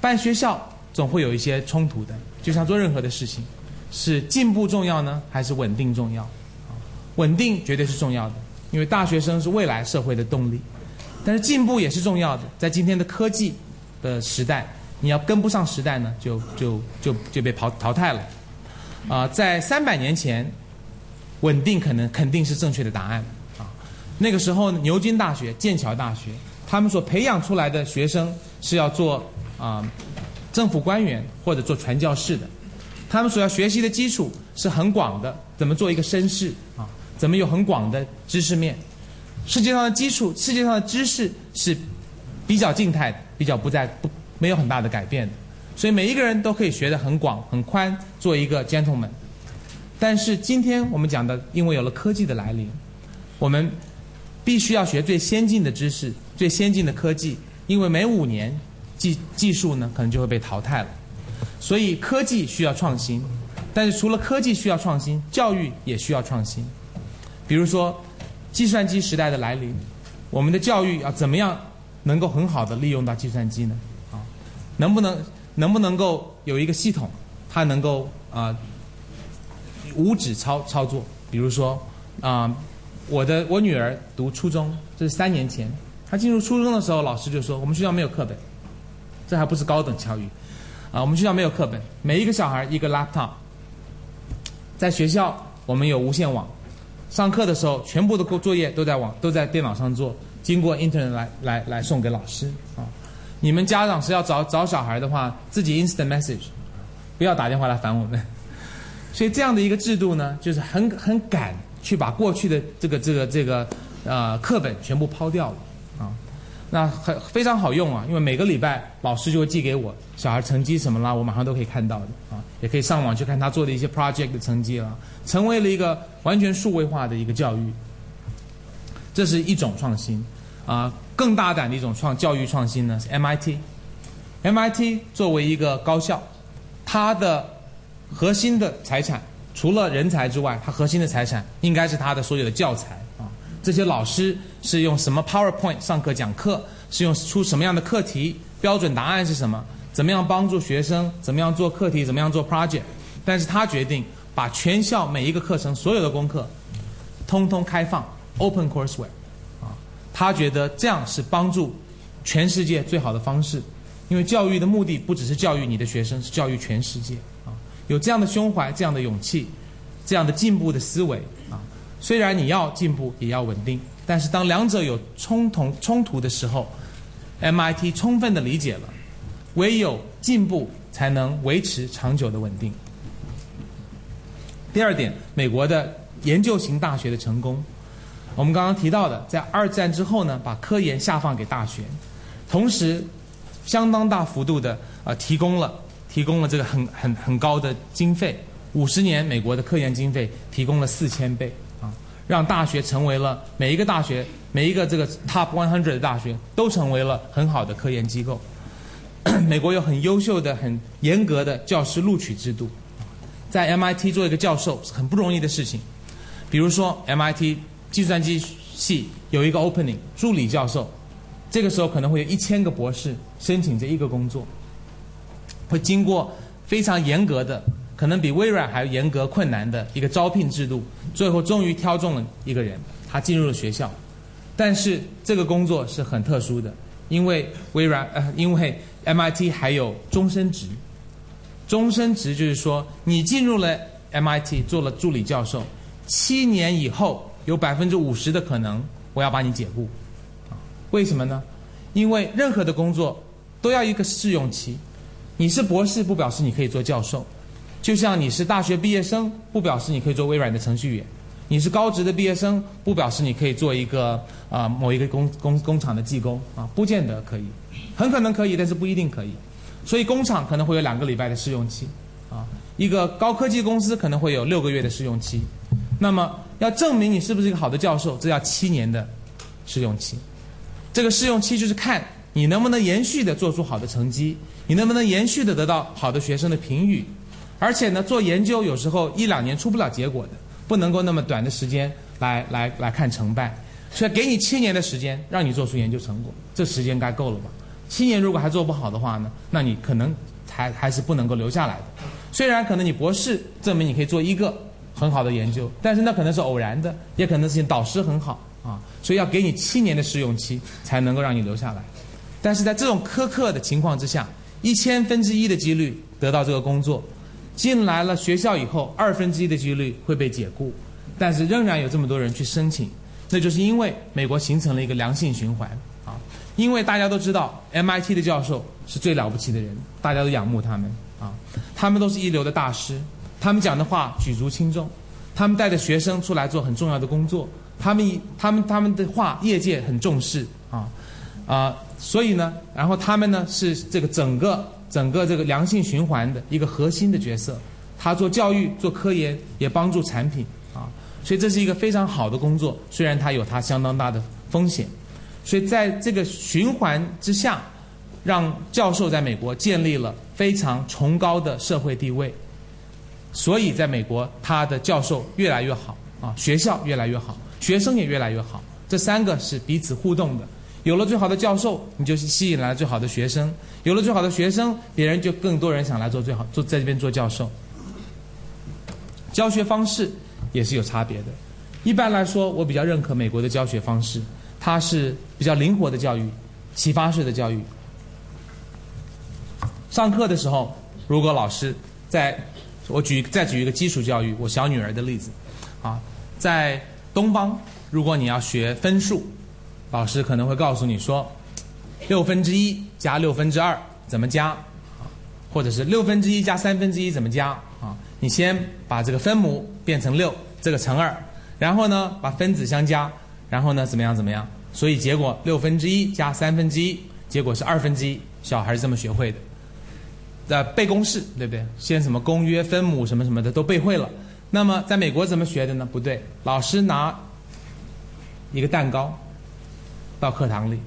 办学校。总会有一些冲突的，就像做任何的事情，是进步重要呢，还是稳定重要？稳定绝对是重要的，因为大学生是未来社会的动力。但是进步也是重要的，在今天的科技的时代，你要跟不上时代呢，就就就就被淘淘汰了。啊，在三百年前，稳定可能肯定是正确的答案。啊，那个时候牛津大学、剑桥大学，他们所培养出来的学生是要做啊。政府官员或者做传教士的，他们所要学习的基础是很广的，怎么做一个绅士啊？怎么有很广的知识面？世界上的基础，世界上的知识是比较静态，比较不在不没有很大的改变的，所以每一个人都可以学得很广很宽，做一个 gentleman。但是今天我们讲的，因为有了科技的来临，我们必须要学最先进的知识、最先进的科技，因为每五年。技技术呢，可能就会被淘汰了，所以科技需要创新，但是除了科技需要创新，教育也需要创新。比如说，计算机时代的来临，我们的教育要怎么样能够很好的利用到计算机呢？啊，能不能能不能够有一个系统，它能够啊无纸操操作？比如说啊，我的我女儿读初中，这是三年前，她进入初中的时候，老师就说我们学校没有课本。这还不是高等教育，啊，我们学校没有课本，每一个小孩一个 laptop，在学校我们有无线网，上课的时候全部的作业都在网都在电脑上做，经过 internet 来来来送给老师啊。你们家长是要找找小孩的话，自己 instant message，不要打电话来烦我们。所以这样的一个制度呢，就是很很赶去把过去的这个这个这个呃课本全部抛掉了啊。那很非常好用啊，因为每个礼拜老师就会寄给我小孩成绩什么啦，我马上都可以看到的啊，也可以上网去看他做的一些 project 的成绩了，成为了一个完全数位化的一个教育。这是一种创新啊，更大胆的一种创教育创新呢是 MIT，MIT 作为一个高校，它的核心的财产除了人才之外，他核心的财产应该是他的所有的教材啊。这些老师是用什么 PowerPoint 上课讲课？是用出什么样的课题？标准答案是什么？怎么样帮助学生？怎么样做课题？怎么样做 project？但是他决定把全校每一个课程所有的功课，通通开放 Open Courseware，啊，他觉得这样是帮助全世界最好的方式，因为教育的目的不只是教育你的学生，是教育全世界。有这样的胸怀，这样的勇气，这样的进步的思维啊。虽然你要进步，也要稳定，但是当两者有冲突冲突的时候，MIT 充分的理解了，唯有进步才能维持长久的稳定。第二点，美国的研究型大学的成功，我们刚刚提到的，在二战之后呢，把科研下放给大学，同时相当大幅度的啊提供了提供了这个很很很高的经费，五十年美国的科研经费提供了四千倍啊。让大学成为了每一个大学，每一个这个 top one hundred 的大学都成为了很好的科研机构。美国有很优秀的、很严格的教师录取制度，在 MIT 做一个教授是很不容易的事情。比如说 MIT 计算机系有一个 opening 助理教授，这个时候可能会有一千个博士申请这一个工作，会经过非常严格的，可能比微软还要严格困难的一个招聘制度，最后终于挑中了一个人，他进入了学校。但是这个工作是很特殊的，因为微软呃，因为 MIT 还有终身职。终身职就是说，你进入了 MIT 做了助理教授，七年以后有百分之五十的可能我要把你解雇。为什么呢？因为任何的工作都要一个试用期。你是博士不表示你可以做教授，就像你是大学毕业生不表示你可以做微软的程序员。你是高职的毕业生，不表示你可以做一个啊某一个工工工厂的技工啊，不见得可以，很可能可以，但是不一定可以。所以工厂可能会有两个礼拜的试用期，啊，一个高科技公司可能会有六个月的试用期。那么要证明你是不是一个好的教授，这要七年的试用期。这个试用期就是看你能不能延续的做出好的成绩，你能不能延续的得到好的学生的评语，而且呢，做研究有时候一两年出不了结果的。不能够那么短的时间来来来看成败，所以给你七年的时间，让你做出研究成果，这时间该够了吧？七年如果还做不好的话呢，那你可能还还是不能够留下来的。虽然可能你博士证明你可以做一个很好的研究，但是那可能是偶然的，也可能是你导师很好啊，所以要给你七年的试用期才能够让你留下来。但是在这种苛刻的情况之下，一千分之一的几率得到这个工作。进来了学校以后，二分之一的几率会被解雇，但是仍然有这么多人去申请，那就是因为美国形成了一个良性循环啊。因为大家都知道，MIT 的教授是最了不起的人，大家都仰慕他们啊。他们都是一流的大师，他们讲的话举足轻重，他们带着学生出来做很重要的工作，他们他们他们的话业界很重视啊啊，所以呢，然后他们呢是这个整个。整个这个良性循环的一个核心的角色，他做教育、做科研，也帮助产品啊，所以这是一个非常好的工作。虽然它有它相当大的风险，所以在这个循环之下，让教授在美国建立了非常崇高的社会地位。所以在美国，他的教授越来越好啊，学校越来越好，学生也越来越好。这三个是彼此互动的。有了最好的教授，你就吸引来了最好的学生；有了最好的学生，别人就更多人想来做最好，做在这边做教授。教学方式也是有差别的。一般来说，我比较认可美国的教学方式，它是比较灵活的教育，启发式的教育。上课的时候，如果老师在，我举再举一个基础教育，我小女儿的例子，啊，在东方，如果你要学分数。老师可能会告诉你说，六分之一加六分之二怎么加，或者是六分之一加三分之一怎么加啊？你先把这个分母变成六，这个乘二，然后呢把分子相加，然后呢怎么样怎么样？所以结果六分之一加三分之一，结果是二分之一。小孩是这么学会的，呃，背公式对不对？先什么公约、分母什么什么的都背会了。那么在美国怎么学的呢？不对，老师拿一个蛋糕。到课堂里，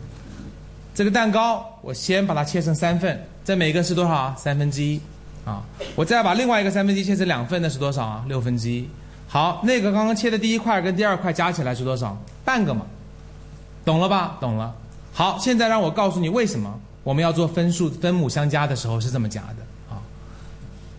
这个蛋糕我先把它切成三份，这每个是多少啊？三分之一，啊，我再把另外一个三分之一切成两份，那是多少啊？六分之一。好，那个刚刚切的第一块跟第二块加起来是多少？半个嘛，懂了吧？懂了。好，现在让我告诉你为什么我们要做分数分母相加的时候是这么加的啊？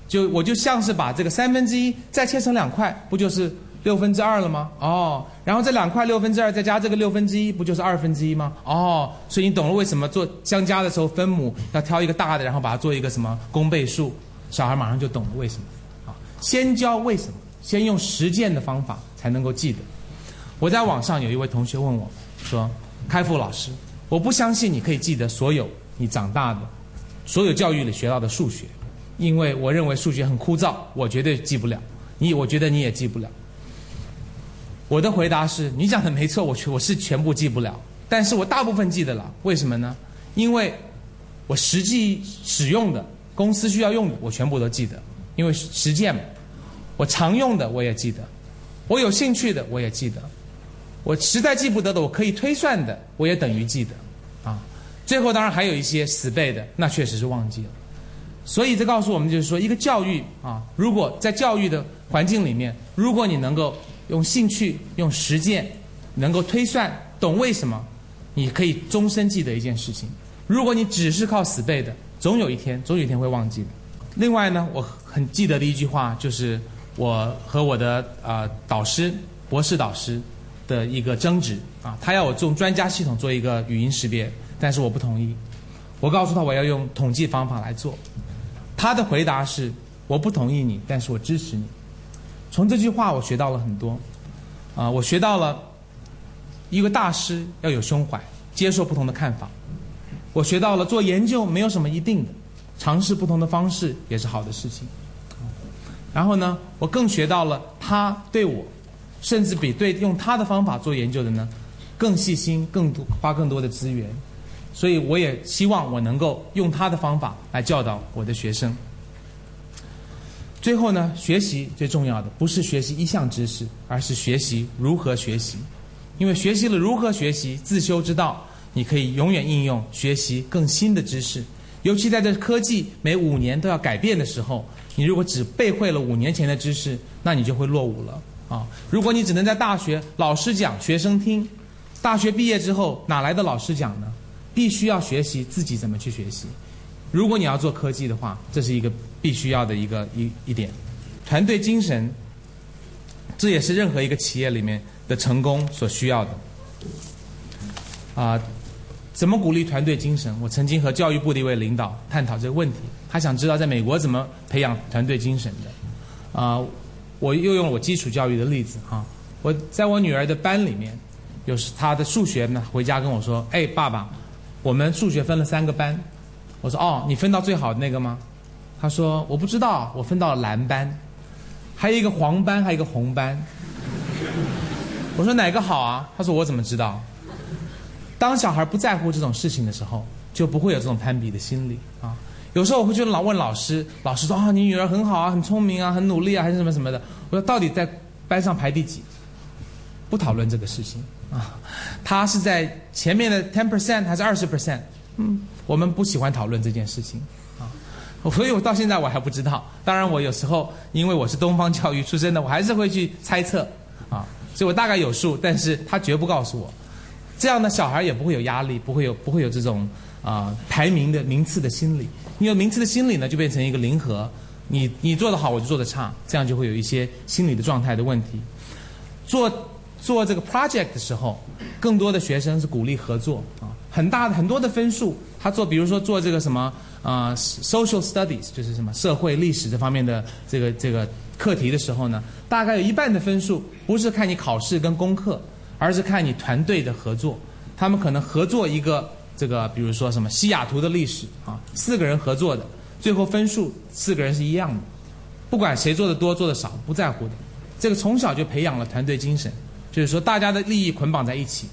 就我就像是把这个三分之一再切成两块，不就是？六分之二了吗？哦，然后这两块六分之二再加这个六分之一，不就是二分之一吗？哦，所以你懂了为什么做相加的时候分母要挑一个大的，然后把它做一个什么公倍数？小孩马上就懂了为什么。啊，先教为什么，先用实践的方法才能够记得。我在网上有一位同学问我，说：“开复老师，我不相信你可以记得所有你长大的所有教育里学到的数学，因为我认为数学很枯燥，我绝对记不了。你，我觉得你也记不了。”我的回答是你讲的没错，我全我是全部记不了，但是我大部分记得了。为什么呢？因为我实际使用的公司需要用的，我全部都记得，因为实践嘛。我常用的我也记得，我有兴趣的我也记得，我实在记不得的，我可以推算的，我也等于记得。啊，最后当然还有一些死背的，那确实是忘记了。所以这告诉我们就是说，一个教育啊，如果在教育的环境里面，如果你能够用兴趣、用实践，能够推算、懂为什么，你可以终身记得一件事情。如果你只是靠死背的，总有一天，总有一天会忘记的。另外呢，我很记得的一句话就是我和我的啊、导师、博士导师的一个争执啊，他要我用专家系统做一个语音识别，但是我不同意。我告诉他我要用统计方法来做，他的回答是我不同意你，但是我支持你。从这句话我学到了很多，啊、我学到了一个大师要有胸怀，接受不同的看法。我学到了做研究没有什么一定的，尝试不同的方式也是好的事情。然后呢，我更学到了他对我，甚至比对用他的方法做研究的呢，更细心、更多花更多的资源。所以我也希望我能够用他的方法来教导我的学生。最后呢，学习最重要的不是学习一项知识，而是学习如何学习。因为学习了如何学习，自修之道，你可以永远应用学习更新的知识。尤其在这科技每五年都要改变的时候，你如果只背会了五年前的知识，那你就会落伍了啊！如果你只能在大学老师讲，学生听，大学毕业之后哪来的老师讲呢？必须要学习自己怎么去学习。如果你要做科技的话，这是一个必须要的一个一一点。团队精神，这也是任何一个企业里面的成功所需要的。啊、怎么鼓励团队精神？我曾经和教育部的一位领导探讨这个问题，他想知道在美国怎么培养团队精神的。啊、我又用我基础教育的例子哈、我在我女儿的班里面，有时她的数学呢，回家跟我说：“哎，爸爸，我们数学分了三个班。”我说：“哦，你分到最好的那个吗？”他说：“我不知道，我分到了蓝班，还有一个黄班，还有一个红班。”我说：“哪个好啊？”他说：“我怎么知道？”当小孩不在乎这种事情的时候，就不会有这种攀比的心理啊。有时候我会去老问老师，老师说啊，你女儿很好啊，很聪明啊，很努力啊，还是什么什么的。我说到底在班上排第几？不讨论这个事情啊。他是在前面的 ten percent 还是二十 percent？嗯，我们不喜欢讨论这件事情啊。所以我到现在我还不知道。当然，我有时候因为我是东方教育出身的，我还是会去猜测啊。所以我大概有数，但是他绝不告诉我。这样呢，小孩也不会有压力，不会有不会有这种啊、排名的名次的心理。你有名次的心理呢，就变成一个零和。你你做得好，我就做得差，这样就会有一些心理的状态的问题。做做这个 project 的时候，更多的学生是鼓励合作啊，很大的很多的分数，他做比如说做这个什么啊、social studies 就是什么社会历史这方面的这个这个课题的时候呢，大概有一半的分数不是看你考试跟功课，而是看你团队的合作。他们可能合作一个这个，比如说什么西雅图的历史啊，四个人合作的，最后分数四个人是一样的，不管谁做的多做的少，不在乎的。这个从小就培养了团队精神，就是说大家的利益捆绑在一起。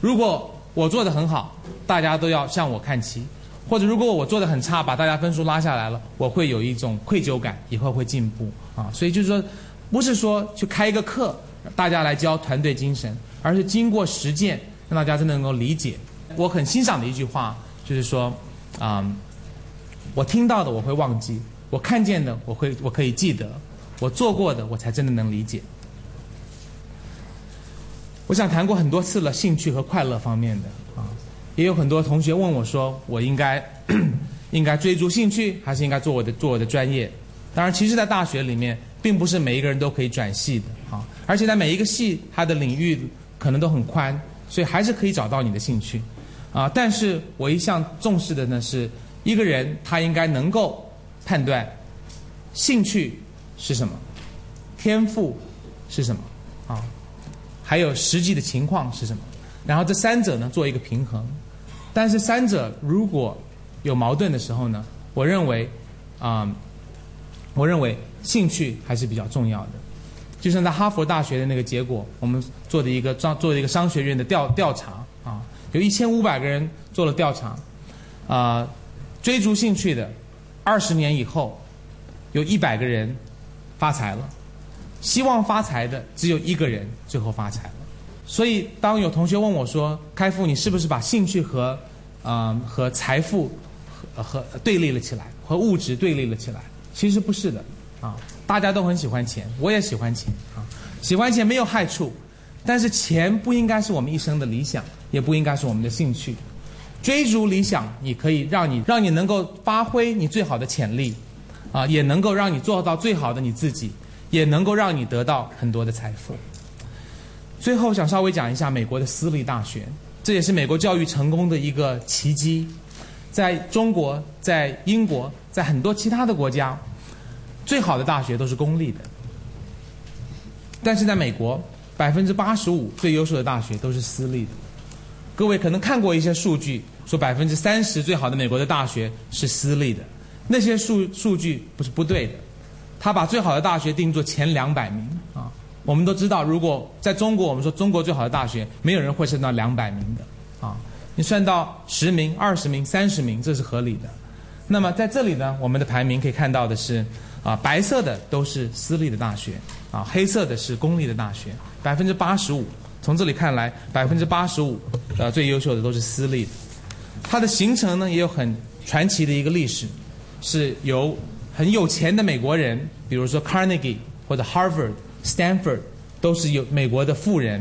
如果我做的很好，大家都要向我看齐；或者如果我做的很差，把大家分数拉下来了，我会有一种愧疚感，以后会进步啊。所以就是说，不是说去开一个课，大家来教团队精神，而是经过实践，让大家真的能够理解。我很欣赏的一句话就是说，啊、我听到的我会忘记，我看见的我会我可以记得，我做过的我才真的能理解。我想谈过很多次了，兴趣和快乐方面的，也有很多同学问我说，我应该 应该追逐兴趣，还是应该做我的做我的专业？当然，其实，在大学里面，并不是每一个人都可以转系的啊，而且在每一个系，它的领域可能都很宽，所以还是可以找到你的兴趣啊。但是我一向重视的呢，是一个人他应该能够判断兴趣是什么，天赋是什么啊。还有实际的情况是什么，然后这三者呢做一个平衡。但是三者如果有矛盾的时候呢，我认为啊、我认为兴趣还是比较重要的。就像在哈佛大学的那个结果，我们做的一个商做的一个商学院的调调查啊，有一千五百个人做了调查，啊、追逐兴趣的，二十年以后，有一百个人发财了。希望发财的只有一个人，最后发财了。所以，当有同学问我说：“开复，你是不是把兴趣和，呃，和财富和和对立了起来，和物质对立了起来？”其实不是的，啊，大家都很喜欢钱，我也喜欢钱啊。喜欢钱没有害处，但是钱不应该是我们一生的理想，也不应该是我们的兴趣。追逐理想，你可以让你让你能够发挥你最好的潜力，啊，也能够让你做到最好的你自己，也能够让你得到很多的财富。最后，想稍微讲一下美国的私立大学，这也是美国教育成功的一个奇迹。在中国、在英国、在很多其他的国家，最好的大学都是公立的。但是在美国，百分之八十五最优秀的大学都是私立的。各位可能看过一些数据，说百分之三十最好的美国的大学是私立的，那些数数据不是不对的。他把最好的大学定做前两百名。我们都知道，如果在中国，我们说中国最好的大学，没有人会升到两百名的啊。你算到十名、二十名、三十名，这是合理的。那么在这里呢，我们的排名可以看到的是，啊，白色的都是私立的大学，啊，黑色的是公立的大学，百分之八十五。从这里看来，百分之八十五，呃，最优秀的都是私立的。它的形成呢，也有很传奇的一个历史，是由很有钱的美国人，比如说 Carnegie 或者 Harvard、Stanford，都是有美国的富人。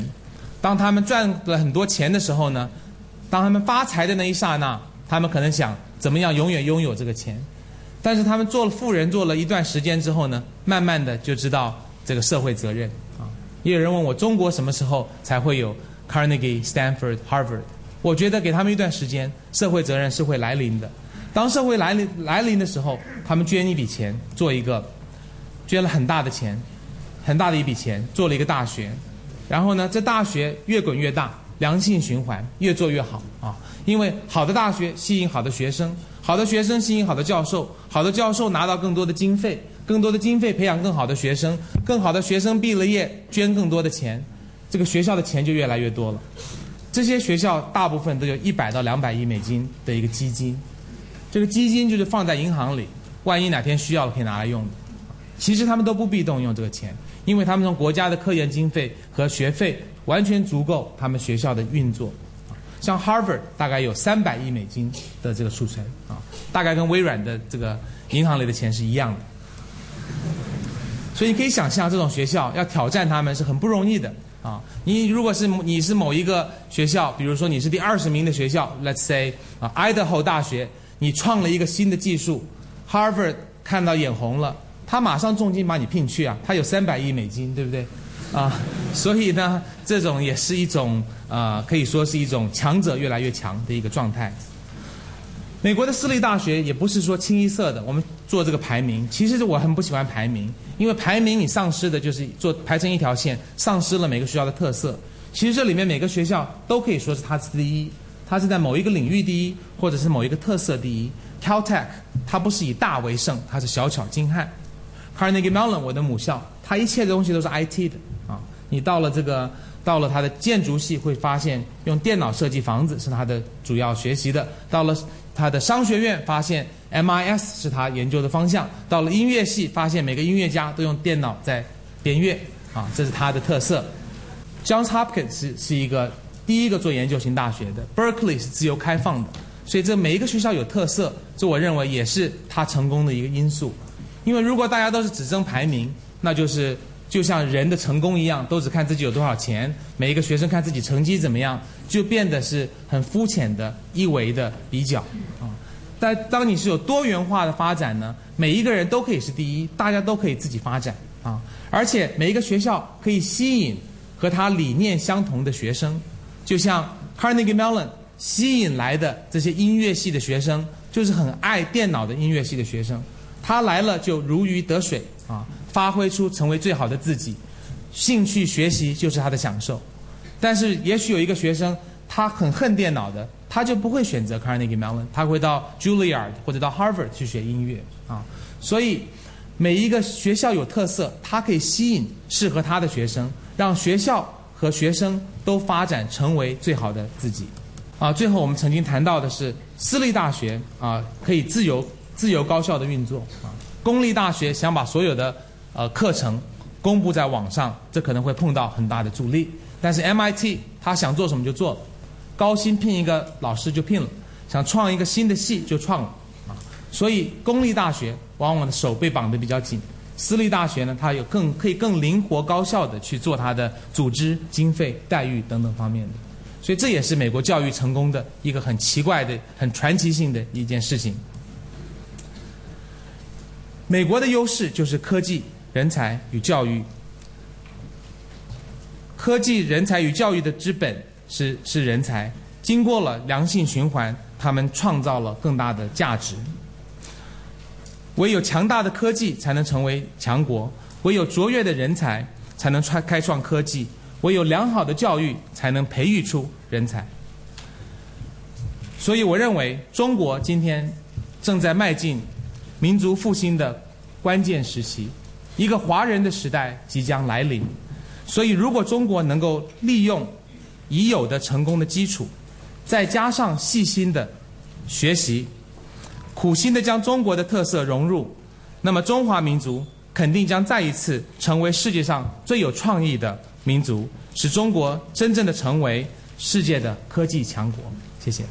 当他们赚了很多钱的时候呢？当他们发财的那一刹那，他们可能想怎么样永远拥有这个钱，但是他们做了富人做了一段时间之后呢，慢慢的就知道这个社会责任啊。也有人问我，中国什么时候才会有 Carnegie、Stanford、Harvard？我觉得给他们一段时间，社会责任是会来临的。当社会来临来临的时候，他们捐一笔钱做一个，捐了很大的钱，很大的一笔钱做了一个大学，然后呢，这大学越滚越大。良性循环，越做越好啊！因为好的大学吸引好的学生，好的学生吸引好的教授，好的教授拿到更多的经费，更多的经费培养更好的学生，更好的学生毕了业捐更多的钱，这个学校的钱就越来越多了。这些学校大部分都有一百到两百亿美金的一个基金，这个基金就是放在银行里，万一哪天需要了可以拿来用的。其实他们都不必动用这个钱，因为他们从国家的科研经费和学费。完全足够他们学校的运作，像 Harvard 大概有三百亿美金的这个储存啊，大概跟微软的这个银行里的钱是一样的。所以你可以想象，这种学校要挑战他们是很不容易的啊。你如果是你是某一个学校，比如说你是第二十名的学校，Let's say 啊，Idaho 大学，你创了一个新的技术，Harvard 看到眼红了，他马上重金把你聘去啊，他有三百亿美金，对不对？啊，所以呢，这种也是一种啊，可以说是一种强者越来越强的一个状态。美国的私立大学也不是说清一色的，我们做这个排名，其实我很不喜欢排名，因为排名你丧失的就是做排成一条线，丧失了每个学校的特色。其实这里面每个学校都可以说是它是第一，它是在某一个领域第一，或者是某一个特色第一。Caltech 它不是以大为胜，它是小巧精悍。Carnegie Mellon 我的母校，它一切的东西都是 IT 的啊。你到了这个，到了它的建筑系，会发现用电脑设计房子是它的主要学习的；到了它的商学院，发现 MIS 是它研究的方向；到了音乐系，发现每个音乐家都用电脑在编乐，啊，这是它的特色。Johns Hopkins 是是一个第一个做研究型大学的，Berkeley 是自由开放的，所以这每一个学校有特色，这我认为也是它成功的一个因素。因为如果大家都是只争排名，那就是。就像人的成功一样，都只看自己有多少钱。每一个学生看自己成绩怎么样，就变得是很肤浅的一维的比较啊。但当你是有多元化的发展呢，每一个人都可以是第一，大家都可以自己发展啊。而且每一个学校可以吸引和他理念相同的学生，就像 Carnegie Mellon 吸引来的这些音乐系的学生，就是很爱电脑的音乐系的学生，他来了就如鱼得水啊。发挥出成为最好的自己，兴趣学习就是他的享受。但是也许有一个学生，他很恨电脑的，他就不会选择 Carnegie Mellon，他会到 Juilliard 或者到 Harvard 去学音乐啊。所以每一个学校有特色，它可以吸引适合他的学生，让学校和学生都发展成为最好的自己。啊，最后我们曾经谈到的是私立大学啊，可以自由自由高效的运作啊，公立大学想把所有的呃，课程公布在网上，这可能会碰到很大的阻力。但是 MIT 他想做什么就做，高薪聘一个老师就聘了，想创一个新的系就创了啊。所以公立大学往往的手被绑得比较紧，私立大学呢，它有更可以更灵活高效的去做它的组织、经费、待遇等等方面的。所以这也是美国教育成功的一个很奇怪的、很传奇性的一件事情。美国的优势就是科技、人才与教育。科技、人才与教育的之本是是人才，经过了良性循环，他们创造了更大的价值。唯有强大的科技才能成为强国，唯有卓越的人才才能创开创科技。唯有良好的教育，才能培育出人才。所以，我认为中国今天正在迈进民族复兴的关键时期，一个华人的时代即将来临。所以，如果中国能够利用已有的成功的基础，再加上细心的学习、苦心的将中国的特色融入，那么中华民族肯定将再一次成为世界上最有创意的。民族使中国真正的成为世界的科技强国。谢谢。